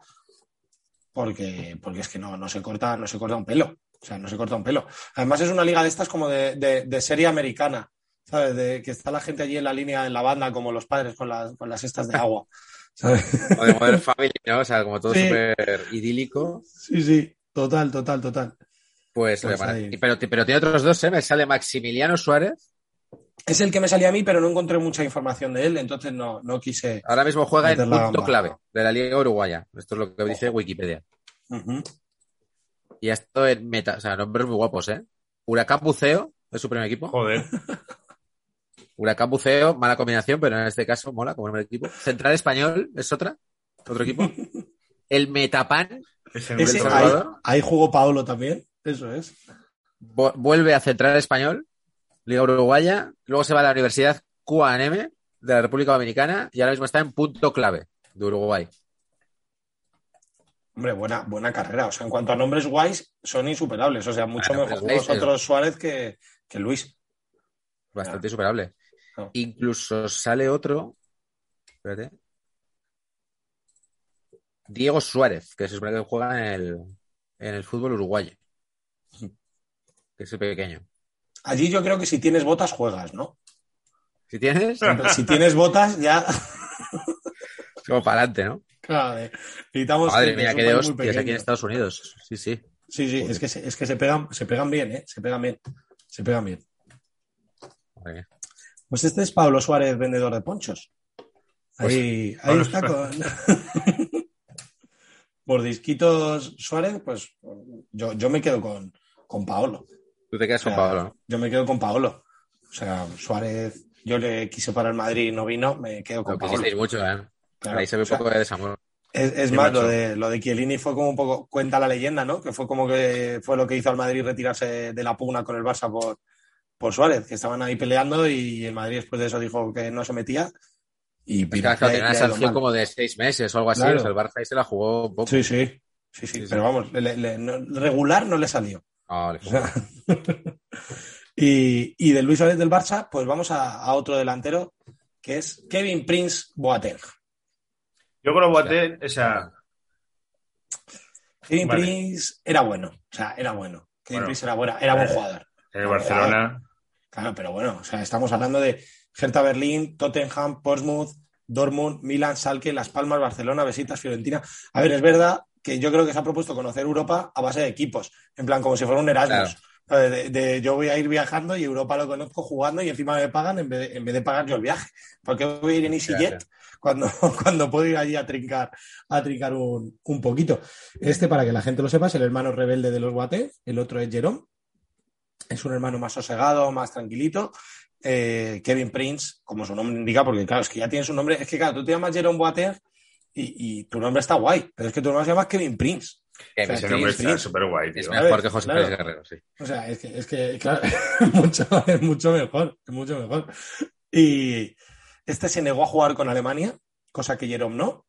porque, porque es que no, no se corta, no se corta un pelo. O sea, no se corta un pelo. Además, es una liga de estas como de, de- de serie americana, ¿sabes? De que está la gente allí en la línea, en la banda, como los padres con las, con las cestas de agua. ¿sabes? O de Modern Family, ¿no? O sea, como todo Sí. súper idílico. Sí, sí, total, total, total. Pues, Pues pero, pero tiene otros dos, ¿eh? Me sale Maximiliano Suárez. Es el que me salía a mí, pero no encontré mucha información de él, entonces no, no quise. Ahora mismo juega en punto gamba. clave de la Liga Uruguaya. Esto es lo que dice Wikipedia. Y esto en meta, o sea, nombres muy guapos, ¿eh? Huracán Buceo, es su primer equipo. Joder. Huracán Buceo, mala combinación, pero en este caso mola como primer equipo. Central Español es otra, otro equipo. El Metapan Ese nombre Ese, El ahí, ahí jugó Paolo también, eso es. vu- vuelve a Central Español, Liga Uruguaya, luego se va a la Universidad QAM de la República Dominicana y ahora mismo está en punto clave de Uruguay. Hombre, buena, buena carrera. O sea, en cuanto a nombres guays, son insuperables. O sea, mucho Bueno, mejor Suárez que, que Luis. Bastante superable. No. Incluso sale otro. Espérate. Diego Suárez, que se supone que juega en el, en el fútbol uruguayo. Que es el pequeño. Allí yo creo que si tienes botas, juegas, ¿no? Si tienes, Si tienes botas, ya. como para adelante, ¿no? Claro, eh, necesitamos. Madre mía, es de hostias aquí en. Estados Unidos. Sí, sí. Sí, sí, es que, se, es que se, pegan, se pegan bien, ¿eh? Se pegan bien. Se pegan bien. Pues este es Pablo Suárez, vendedor de ponchos. Ahí, ahí Pablo está con. Por disquitos Suárez, pues yo, yo me quedo con, con Paolo. Tú te quedas con O sea, Pablo, ¿no? Yo me quedo con Paolo. O sea, Suárez, yo le quise para el Madrid y no vino, me quedo con Lo Paolo. quisisteis mucho, ¿eh? Claro, Ahí se ve un sea, poco de desamor. Es, es más, macho. lo de, lo de Chiellini fue como un poco, cuenta la leyenda, ¿no? Que fue como que fue lo que hizo al Madrid retirarse de la pugna con el Barça por, por Suárez, que estaban ahí peleando y el Madrid después de eso dijo que no se metía. Y claro, tenía una sanción como de seis meses o algo así. Claro. O sea, el Barça ahí se la jugó un poco. Sí, sí, sí, sí, Sí, sí. pero vamos, le- le- no- regular no le salió. Y, y de Luis Suárez del Barça, pues vamos a, a otro delantero, que es Kevin Prince Boateng. Yo con Boateng, o sea, Kevin Vale. Prince era bueno, o sea, era bueno. Kevin Bueno. Prince era, buena, era buen Eh, jugador. en el Barcelona. Claro, pero bueno, o sea, estamos hablando de Hertha Berlín, Tottenham, Portsmouth, Dortmund, Milan, Salke, Las Palmas, Barcelona, Besitas, Fiorentina. A ver, es verdad que yo creo que se ha propuesto conocer Europa a base de equipos, en plan como si fuera un Erasmus. De, de- yo voy a ir viajando y Europa lo conozco jugando y encima me pagan en vez de, en vez de pagar yo el viaje. Porque voy a ir en EasyJet cuando, cuando puedo ir allí a trincar, a trincar un, un poquito. Este, para que la gente lo sepa, es el hermano rebelde de los Guate, el otro es Jerome. Es un hermano más sosegado, más tranquilito. Eh, Kevin Prince, como su nombre indica, porque claro, es que ya tienes un nombre. Es que claro, tú te llamas Jerome Boateng y, y tu nombre está guay, pero es que tu nombre se llama Kevin Prince. Que O sea, Ese nombre está súper guay, Es tío. A mejor que José claro. Luis Guerrero, sí. O sea, es que, es que claro, es mucho, es mucho mejor, es mucho mejor. Y este se negó a jugar con Alemania, cosa que Jerome no.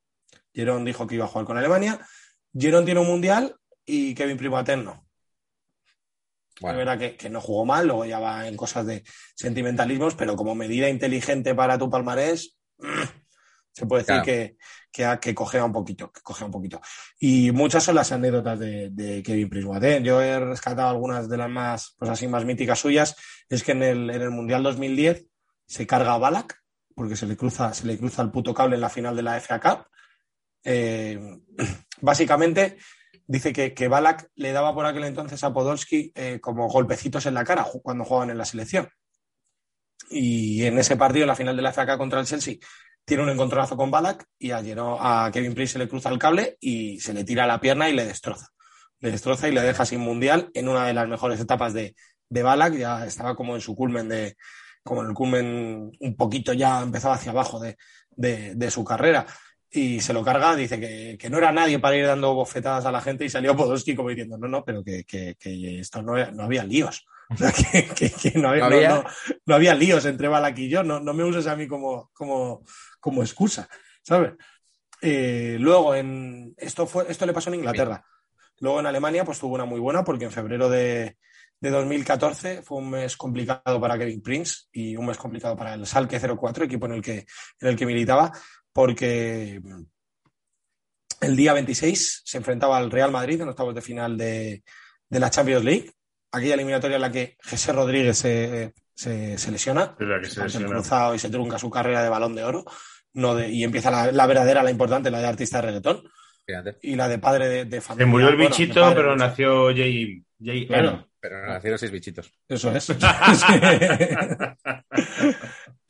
Jerome dijo que iba a jugar con Alemania. Jerome tiene un mundial y Kevin Primaten no. Bueno, Es verdad que, que no jugó mal, luego ya va en cosas de sentimentalismos, pero como medida inteligente para tu palmarés, se puede decir Claro. que, que, que cogea un poquito, que cogea un poquito. Y muchas son las anécdotas de, Kevin Boateng. Yo he rescatado algunas de las más, pues así, más míticas suyas. Es que en el, en el Mundial 2010 se carga a Balak, porque se le cruza, se le cruza el puto cable en la final de la FA Cup. Eh, básicamente dice que, que Balak le daba por aquel entonces a Podolski eh, como golpecitos en la cara cuando jugaban en la selección. Y en ese partido, en la final de la FA Cup contra el Chelsea, tiene un encontronazo con Balak y a, Geno- a Kevin Prince se le cruza el cable y se le tira la pierna y le destroza. Le destroza y le deja sin mundial en una de las mejores etapas de, de Balak. Ya estaba como en su culmen de, como en el culmen un poquito ya empezaba hacia abajo de, de- su carrera. Y se lo carga, dice que, que no era nadie para ir dando bofetadas a la gente y salió Podolski como diciendo, no, no, pero que, que, que esto no, no había líos. O sea, que, que- que no, había, ¿No no- había? no- no había líos entre Balak y yo, no, no me uses a mí como, como, como excusa, ¿sabes? Eh, luego, en, esto, fue, esto le pasó en Inglaterra. Luego en Alemania, pues tuvo una muy buena, porque en febrero de, de 2014 fue un mes complicado para Kevin Prince y un mes complicado para el Salke 04, equipo en el que, en el que militaba, porque el día 26 se enfrentaba al Real Madrid en octavos de final de, de la Champions League, aquella eliminatoria en la que José Rodríguez se, se, se lesiona, Es la que se se lesiona. cruzado y se trunca su carrera de balón de oro, no de, y empieza la, la verdadera, la importante, la de artista de reggaetón, Fíjate. y la de padre de, de Se familia. murió el Bueno, bichito, padre, pero nació J. J. Claro. Pero nacieron seis bichitos. Eso es.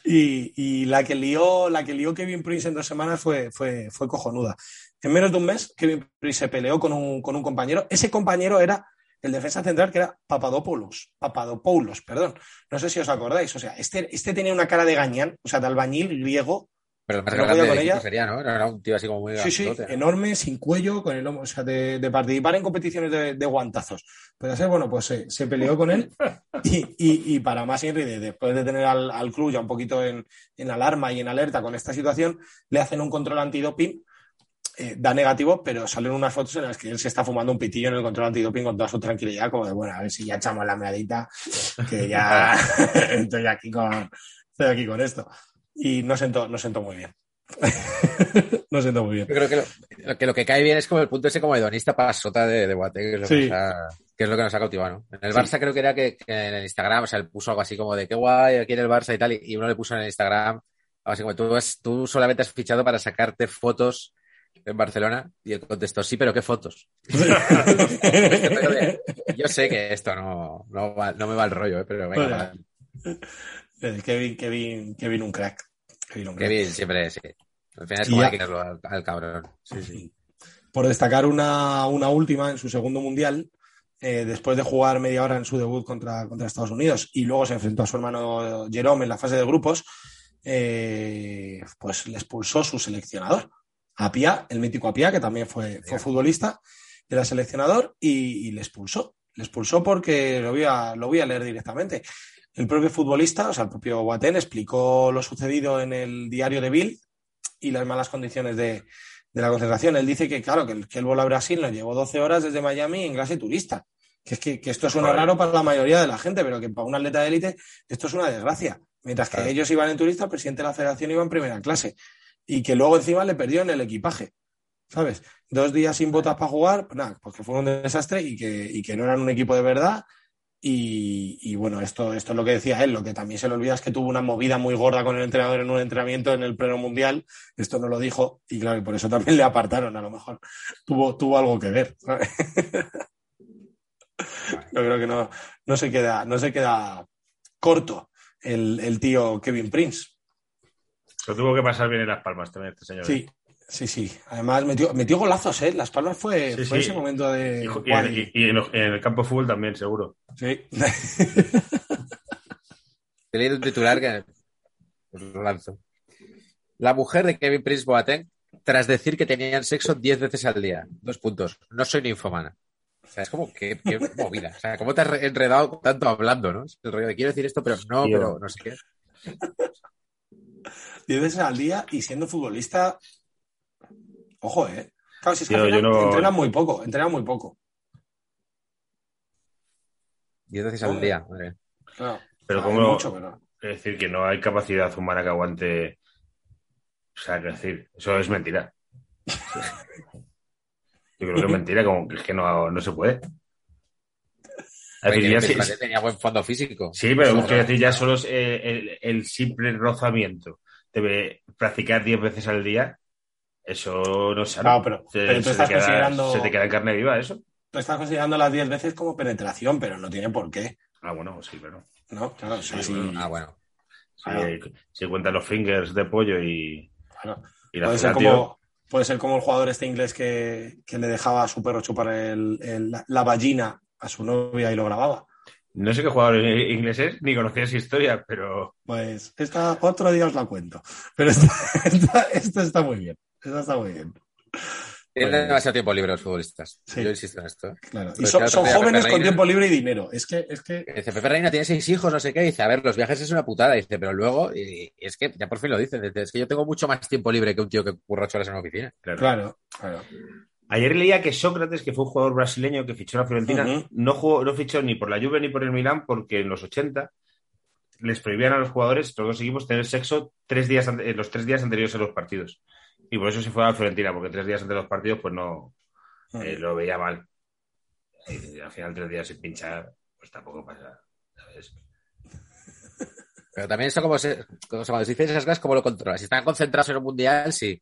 y, y la que lió, la que lió Kevin Prince en dos semanas fue, fue, fue cojonuda. En menos de un mes, Kevin Prince se peleó con un, con un compañero. Ese compañero era el defensa central que era Papadopoulos, Papadopoulos, perdón. No sé si os acordáis. O sea, este, este tenía una cara de gañán, o sea, de albañil griego, Pero grande cuidado con ella. sería, ¿no? Era un tío así como muy Sí, sí, ¿no? enorme, sin cuello, con el lomo, o sea, de, de participar en competiciones de, de guantazos. Pero ese, bueno, pues se, se peleó con él y, y- y para más Henry, después de tener al, al club ya un poquito en, en alarma y en alerta con esta situación, le hacen un control antidoping, eh, da negativo, pero salen unas fotos en las que él se está fumando un pitillo en el control antidoping con toda su tranquilidad, como de, bueno, a ver si ya echamos la meadita, que ya estoy aquí con, estoy aquí con esto. Y no sentó, no sentó muy bien. no sentó muy bien. Yo creo que lo, que lo que cae bien es como el punto ese como hedonista pasota de, de Boateng, que es lo, Sí. que, ha, que es lo que nos ha cautivado, ¿no? En el Sí. Barça creo que era que, que en el Instagram, o sea, él puso algo así como de qué guay aquí en el Barça y tal, y, y uno le puso en el Instagram así como tú, has- tú solamente has fichado para sacarte fotos en Barcelona y él contestó, sí, pero ¿qué fotos? Yo sé que esto no, no, va- no me va el rollo, ¿eh? pero venga, Kevin, Kevin, Kevin un crack. Kevin un crack. siempre, sí. Al final es como que al, al cabrón. Sí, sí. Por destacar una, una última en su segundo mundial, eh, después de jugar media hora en su debut contra, contra Estados Unidos y luego se enfrentó a su hermano Jerome en la fase de grupos, eh, pues le expulsó su seleccionador, Apia, el mítico Apia, que también fue, fue futbolista, era seleccionador y, y le expulsó. Le expulsó porque lo voy, a, lo voy a leer directamente. El propio futbolista, o sea, el propio Boateng, explicó lo sucedido en el diario de Bill y las malas condiciones de, de la concentración. Él dice que, claro, que el, que el vuelo a Brasil nos llevó 12 horas desde Miami en clase turista. Que es que, que esto suena raro para la mayoría de la gente, pero que para un atleta de élite esto es una desgracia. Mientras que ellos iban en turista, el presidente de la federación iba en primera clase. Y que luego encima le perdió en el equipaje. ¿Sabes? Dos días sin botas para jugar, pues nada, porque fue un desastre y que, y que no eran un equipo de verdad. Y, y bueno, esto, esto es lo que decía él. Lo que también se le olvida es que tuvo una movida muy gorda con el entrenador en un entrenamiento en el pleno mundial. Esto no lo dijo y claro, y por eso también le apartaron. A lo mejor tuvo, tuvo algo que ver. ¿sabes? Yo creo que no, no se queda, no se queda corto el, el tío Kevin Prince. Lo tuvo que pasar bien en las palmas también este señor. Sí, sí, sí. Además metió, metió golazos, ¿eh? Las Palmas fue, Sí, fue sí. ese momento de. Y, y- guay. y- y en, el campo de fútbol también, seguro. Sí. He leído un titular que os lo lanzo. La mujer de Kevin Prince Boateng, tras decir que tenían sexo 10 veces al día. Dos puntos. No soy ninfomana. O sea, es como que qué movida. O sea, ¿cómo te has re- enredado tanto hablando, no? Es El rollo de quiero decir esto, pero no, Tío. pero no sé qué. Diez veces al día y siendo futbolista. Ojo, ¿eh? Claro, si es que Tío, no- entrenan muy poco, entrenan muy poco. 10 veces al día. madre. Claro. Pero Hay como mucho, pero- es decir que no hay capacidad humana que aguante. O sea, que decir, eso es mentira. Yo creo que es mentira, como que es que no, no se puede. Es decir, ya sí- tenía buen fondo físico. Sí, pero es quiero decir, ya solo es eh, el, el simple rozamiento de practicar 10 veces al día, eso no sano. Claro, pero- Se- pero tú se, estás te queda, considerando- se te queda en carne viva eso. Tú estás considerando las 10 veces como penetración, pero no tiene por qué. Ah, bueno, sí, pero ¿No? Claro, o sea, Sí, sí, bueno. Ah, bueno. si, Claro. si cuentan los fingers de pollo y, claro. y la Puede ser, como, puede ser como el jugador este inglés que, que le dejaba a su perro chupar el- el- la, la ballina a su novia y lo grababa. No sé qué jugador inglés es, ni conocía esa historia, pero Pues esta, otro día os la cuento. Pero esta, esta, esta está muy bien. Esta está muy bien. Tienen Pues- demasiado tiempo libre los futbolistas. Sí. Yo insisto en esto. Claro. Y Pero son, jóvenes con tiempo libre y dinero. Es que, es que Dice, Pepe Reina tiene seis hijos, no sé qué. Dice, a ver, los viajes es una putada. Dice, pero luego, y, y es que ya por fin lo dice. Dice, es que yo tengo mucho más tiempo libre que un tío que curra ocho horas en una oficina. claro. claro, claro. Ayer leía que Sócrates, que fue un jugador brasileño que fichó a la Fiorentina, no, jugó, no fichó ni por la Juve ni por el Milán porque en los 80 les prohibían a los jugadores, todos los equipos, tener sexo tres días en los tres días anteriores a los partidos. Y por eso se fue a la Fiorentina, porque tres días antes de los partidos pues no eh, lo veía mal. Y al final tres días sin pinchar, pues tampoco pasa. ¿sabes? Pero también eso como se, como se- dicen esas cosas, ¿cómo lo controlas? Si están concentrados en un mundial, sí.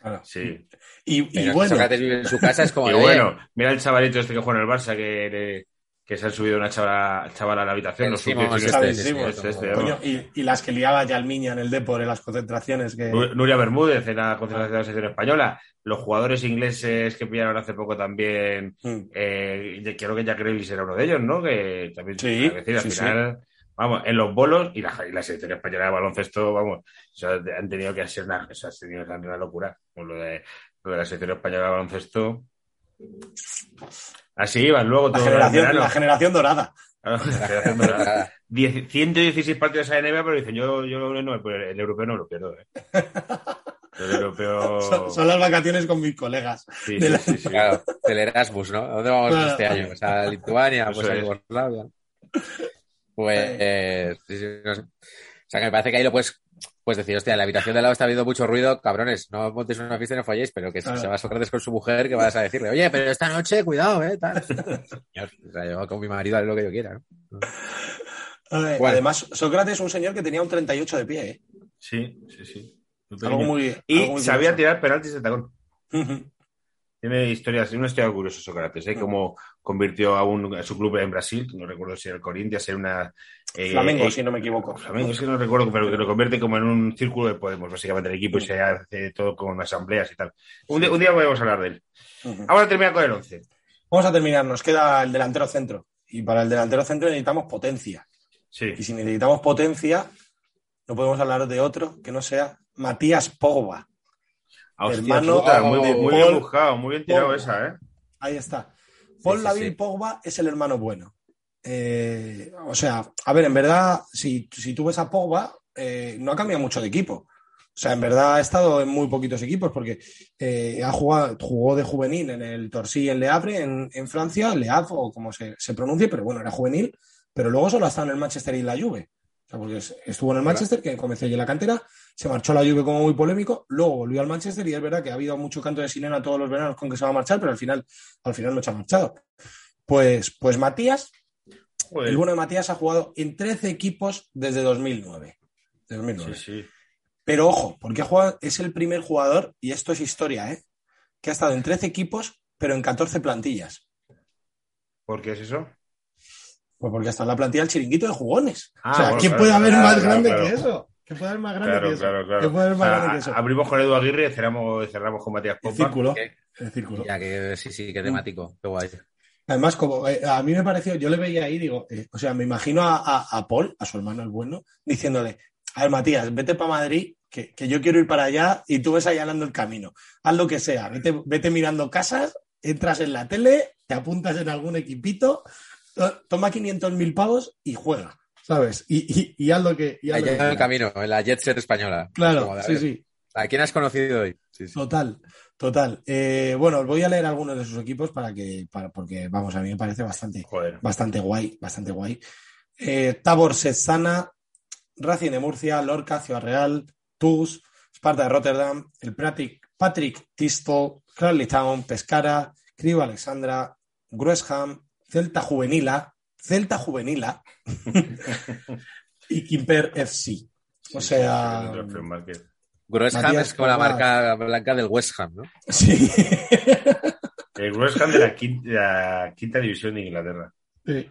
Claro. Sí. Y, y Pero si bueno, Sócrates vive en su casa, es como Y bueno, mira el chavalito este que juega en el Barça que, que se han subido una chavala, chavala a la habitación. Los Simons sub-18. este, este, este, coño, vamos. y, y las que liaba Yalmiña en el Depor en las concentraciones que Nu- Nuria Bermúdez en la concentración de la selección española. Los jugadores ingleses que pillaron hace poco también. Mm. Eh, creo que Jack Grealish era uno de ellos, ¿no? Que también Sí, es decir, al sí, final, vamos, en los bolos y la, y la selección española de baloncesto, vamos, o sea, han tenido que hacer una, o sea, ha tenido que hacer una locura. Con lo de, lo de la selección española de baloncesto. Así iban luego la todo generación, la generación dorada. Claro, la generación dorada. Diez- 116 partidos a NBA, pero dicen, yo, yo no, pues el europeo no lo pierdo. ¿eh? El europeo. Son, son las vacaciones con mis colegas. Sí, de sí, la- sí, sí. Claro, el Erasmus, ¿no? ¿A dónde vamos Claro. este año? Pues a Lituania, Eso pues a es. Yugoslavia. Pues, eh, sí, sí, no sé. O sea, que me parece que ahí lo puedes, puedes decir, hostia, en la habitación de al lado está habiendo mucho ruido, cabrones, no montéis una fiesta y no falléis, pero que si Claro. se va a Sócrates con su mujer, que vas a decirle, oye, pero esta noche, cuidado, eh, tal. O sea, yo con mi marido haré lo que yo quiera, ¿no? Bueno. Además, Sócrates es un señor que tenía un 38 de pie. ¿eh? Sí, sí, sí. Algo muy, Y algo muy sabía curioso. tirar penaltis de tacón. Tiene historias, una historia curiosa Sócrates, ¿eh? Mm. Cómo convirtió a, un, a su club en Brasil, no recuerdo si era el Corinthians, era una... eh, Flamengo, eh, si no me equivoco. Flamengo, es que no recuerdo, pero que lo convierte como en un círculo de Podemos, básicamente el equipo, y se hace todo con asambleas y tal. Un día, un día podemos hablar de él. Ahora termina con el 11. Vamos a terminar, nos queda el delantero centro. Y para el delantero centro necesitamos potencia. Sí. Y si necesitamos potencia, no podemos hablar de otro que no sea Matías Pogba. Ah, Hermano, muy, bien- muy bien buscado, muy bien tirado esa, ¿eh? Ahí está. Paul sí. Pogba es el hermano bueno. Eh, o sea, a ver, en verdad, si, si tú ves a Pogba, eh, no ha cambiado mucho de equipo. O sea, en verdad ha estado en muy poquitos equipos porque eh, ha jugado, jugó de juvenil en el Torcy en Le Havre, en, en Francia, Le Havre o como se, se pronuncie, pero bueno, era juvenil, pero luego solo ha estado en el Manchester y la Juve. Porque es- estuvo en el Manchester, que comenzó allí en la cantera, se marchó a la Juve como muy polémico, luego volvió al Manchester y es verdad que ha habido mucho canto de sirena todos los veranos con que se va a marchar, pero al final, al final no se ha marchado. Pues, pues Matías, Joder. el bueno de Matías ha jugado en 13 equipos desde 2009. De 2009. Sí, sí. Pero ojo, porque ha jugado- es el primer jugador, y esto es historia, ¿eh? que ha estado en 13 equipos, pero en 14 plantillas. ¿Por qué es eso? Pues porque está en la plantilla el chiringuito de jugones. Ah, o sea, bueno, ¿qué claro, puede haber claro, más claro, grande claro. que eso? ¿Qué puede haber más grande Claro, que eso? claro, claro. ¿Qué puede haber más O sea, grande que eso? abrimos con Edu Aguirre y cerramos, cerramos con Matías El Pompa. círculo. ¿Qué? El círculo. Ya que sí, sí, qué temático, qué guay. Además, como eh, a mí me pareció, yo le veía ahí, digo, eh, o sea, me imagino a, a- a Paul, a su hermano el bueno, diciéndole, a ver, Matías, vete para Madrid, que, que yo quiero ir para allá y tú ves allanando el camino. Haz lo que sea, vete, vete mirando casas, entras en la tele, te apuntas en algún equipito, to- toma 500 mil pavos y juega, ¿sabes? Y, y, y haz lo que... y haz lo Allá que en el camino, en la Jet Set española. Claro, Como sí, sí. ¿A quién has conocido hoy? Sí, sí. Total, total. Eh, bueno, os voy a leer algunos de sus equipos para que, para, porque, vamos, a mí me parece bastante, Joder. bastante guay, bastante guay. Eh, Tabor Setsana, Racing de Murcia, Lorca, Ciudad Real, TuS, Sparta de Rotterdam, el Patrick, Patrick Tistol, Crawley Town, Pescara, Crivo Alexandra, Gruesham, Celta Juvenila, Celta Juvenila y Quimper FC. O sea, Groesham Matías es como la marca blanca del West Ham, ¿no? sí. El West Ham de la quinta, de la quinta división de Inglaterra. Sí.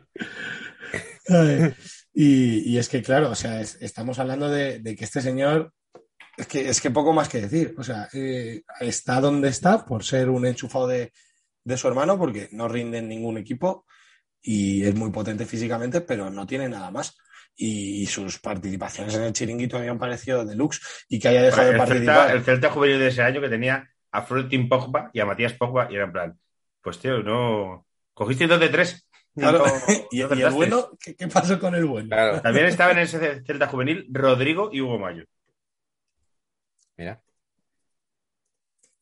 Y, y es que, claro, o sea, es- estamos hablando de, de que este señor, es que, es que poco más que decir. O sea, eh, está donde está por ser un enchufado de, de su hermano, porque no rinde en ningún equipo y es muy potente físicamente, pero no tiene nada más. Y, sus participaciones en el chiringuito han parecido deluxe y que haya dejado de el, participar. Celta, el Celta juvenil de ese año que tenía a Florentin Pogba y a Matías Pogba y era en plan, pues tío, no... Cogiste dos de tres. Claro. No- y, no y el bueno, ¿qué, qué pasó con el bueno? Claro. También estaban en ese Celta juvenil Rodrigo y Hugo Mayo. Mira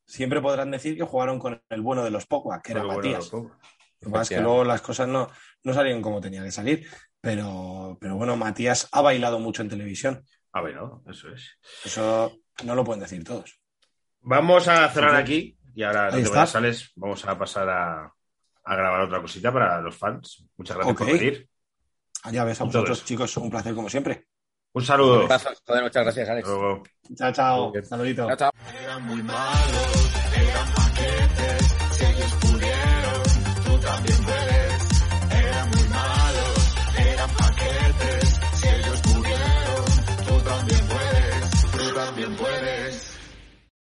siempre podrán decir que jugaron con el bueno de los Pogba, que era Matías. Bueno, lo que pasa es que luego las cosas no, no salieron como tenía que salir. Pero, pero bueno, Matías ha bailado mucho en televisión. Ah, ha bailado, eso es. Eso no lo pueden decir todos. Vamos a cerrar aquí y ahora sales, vamos a pasar a, grabar otra cosita para los fans. Muchas gracias por venir. Ah, ya ves, a vosotros, chicos, un placer como siempre. Un saludo. Un abrazo, joder, muchas gracias, Alex. Luego. Chao, chao. Saludito. Chao, chao.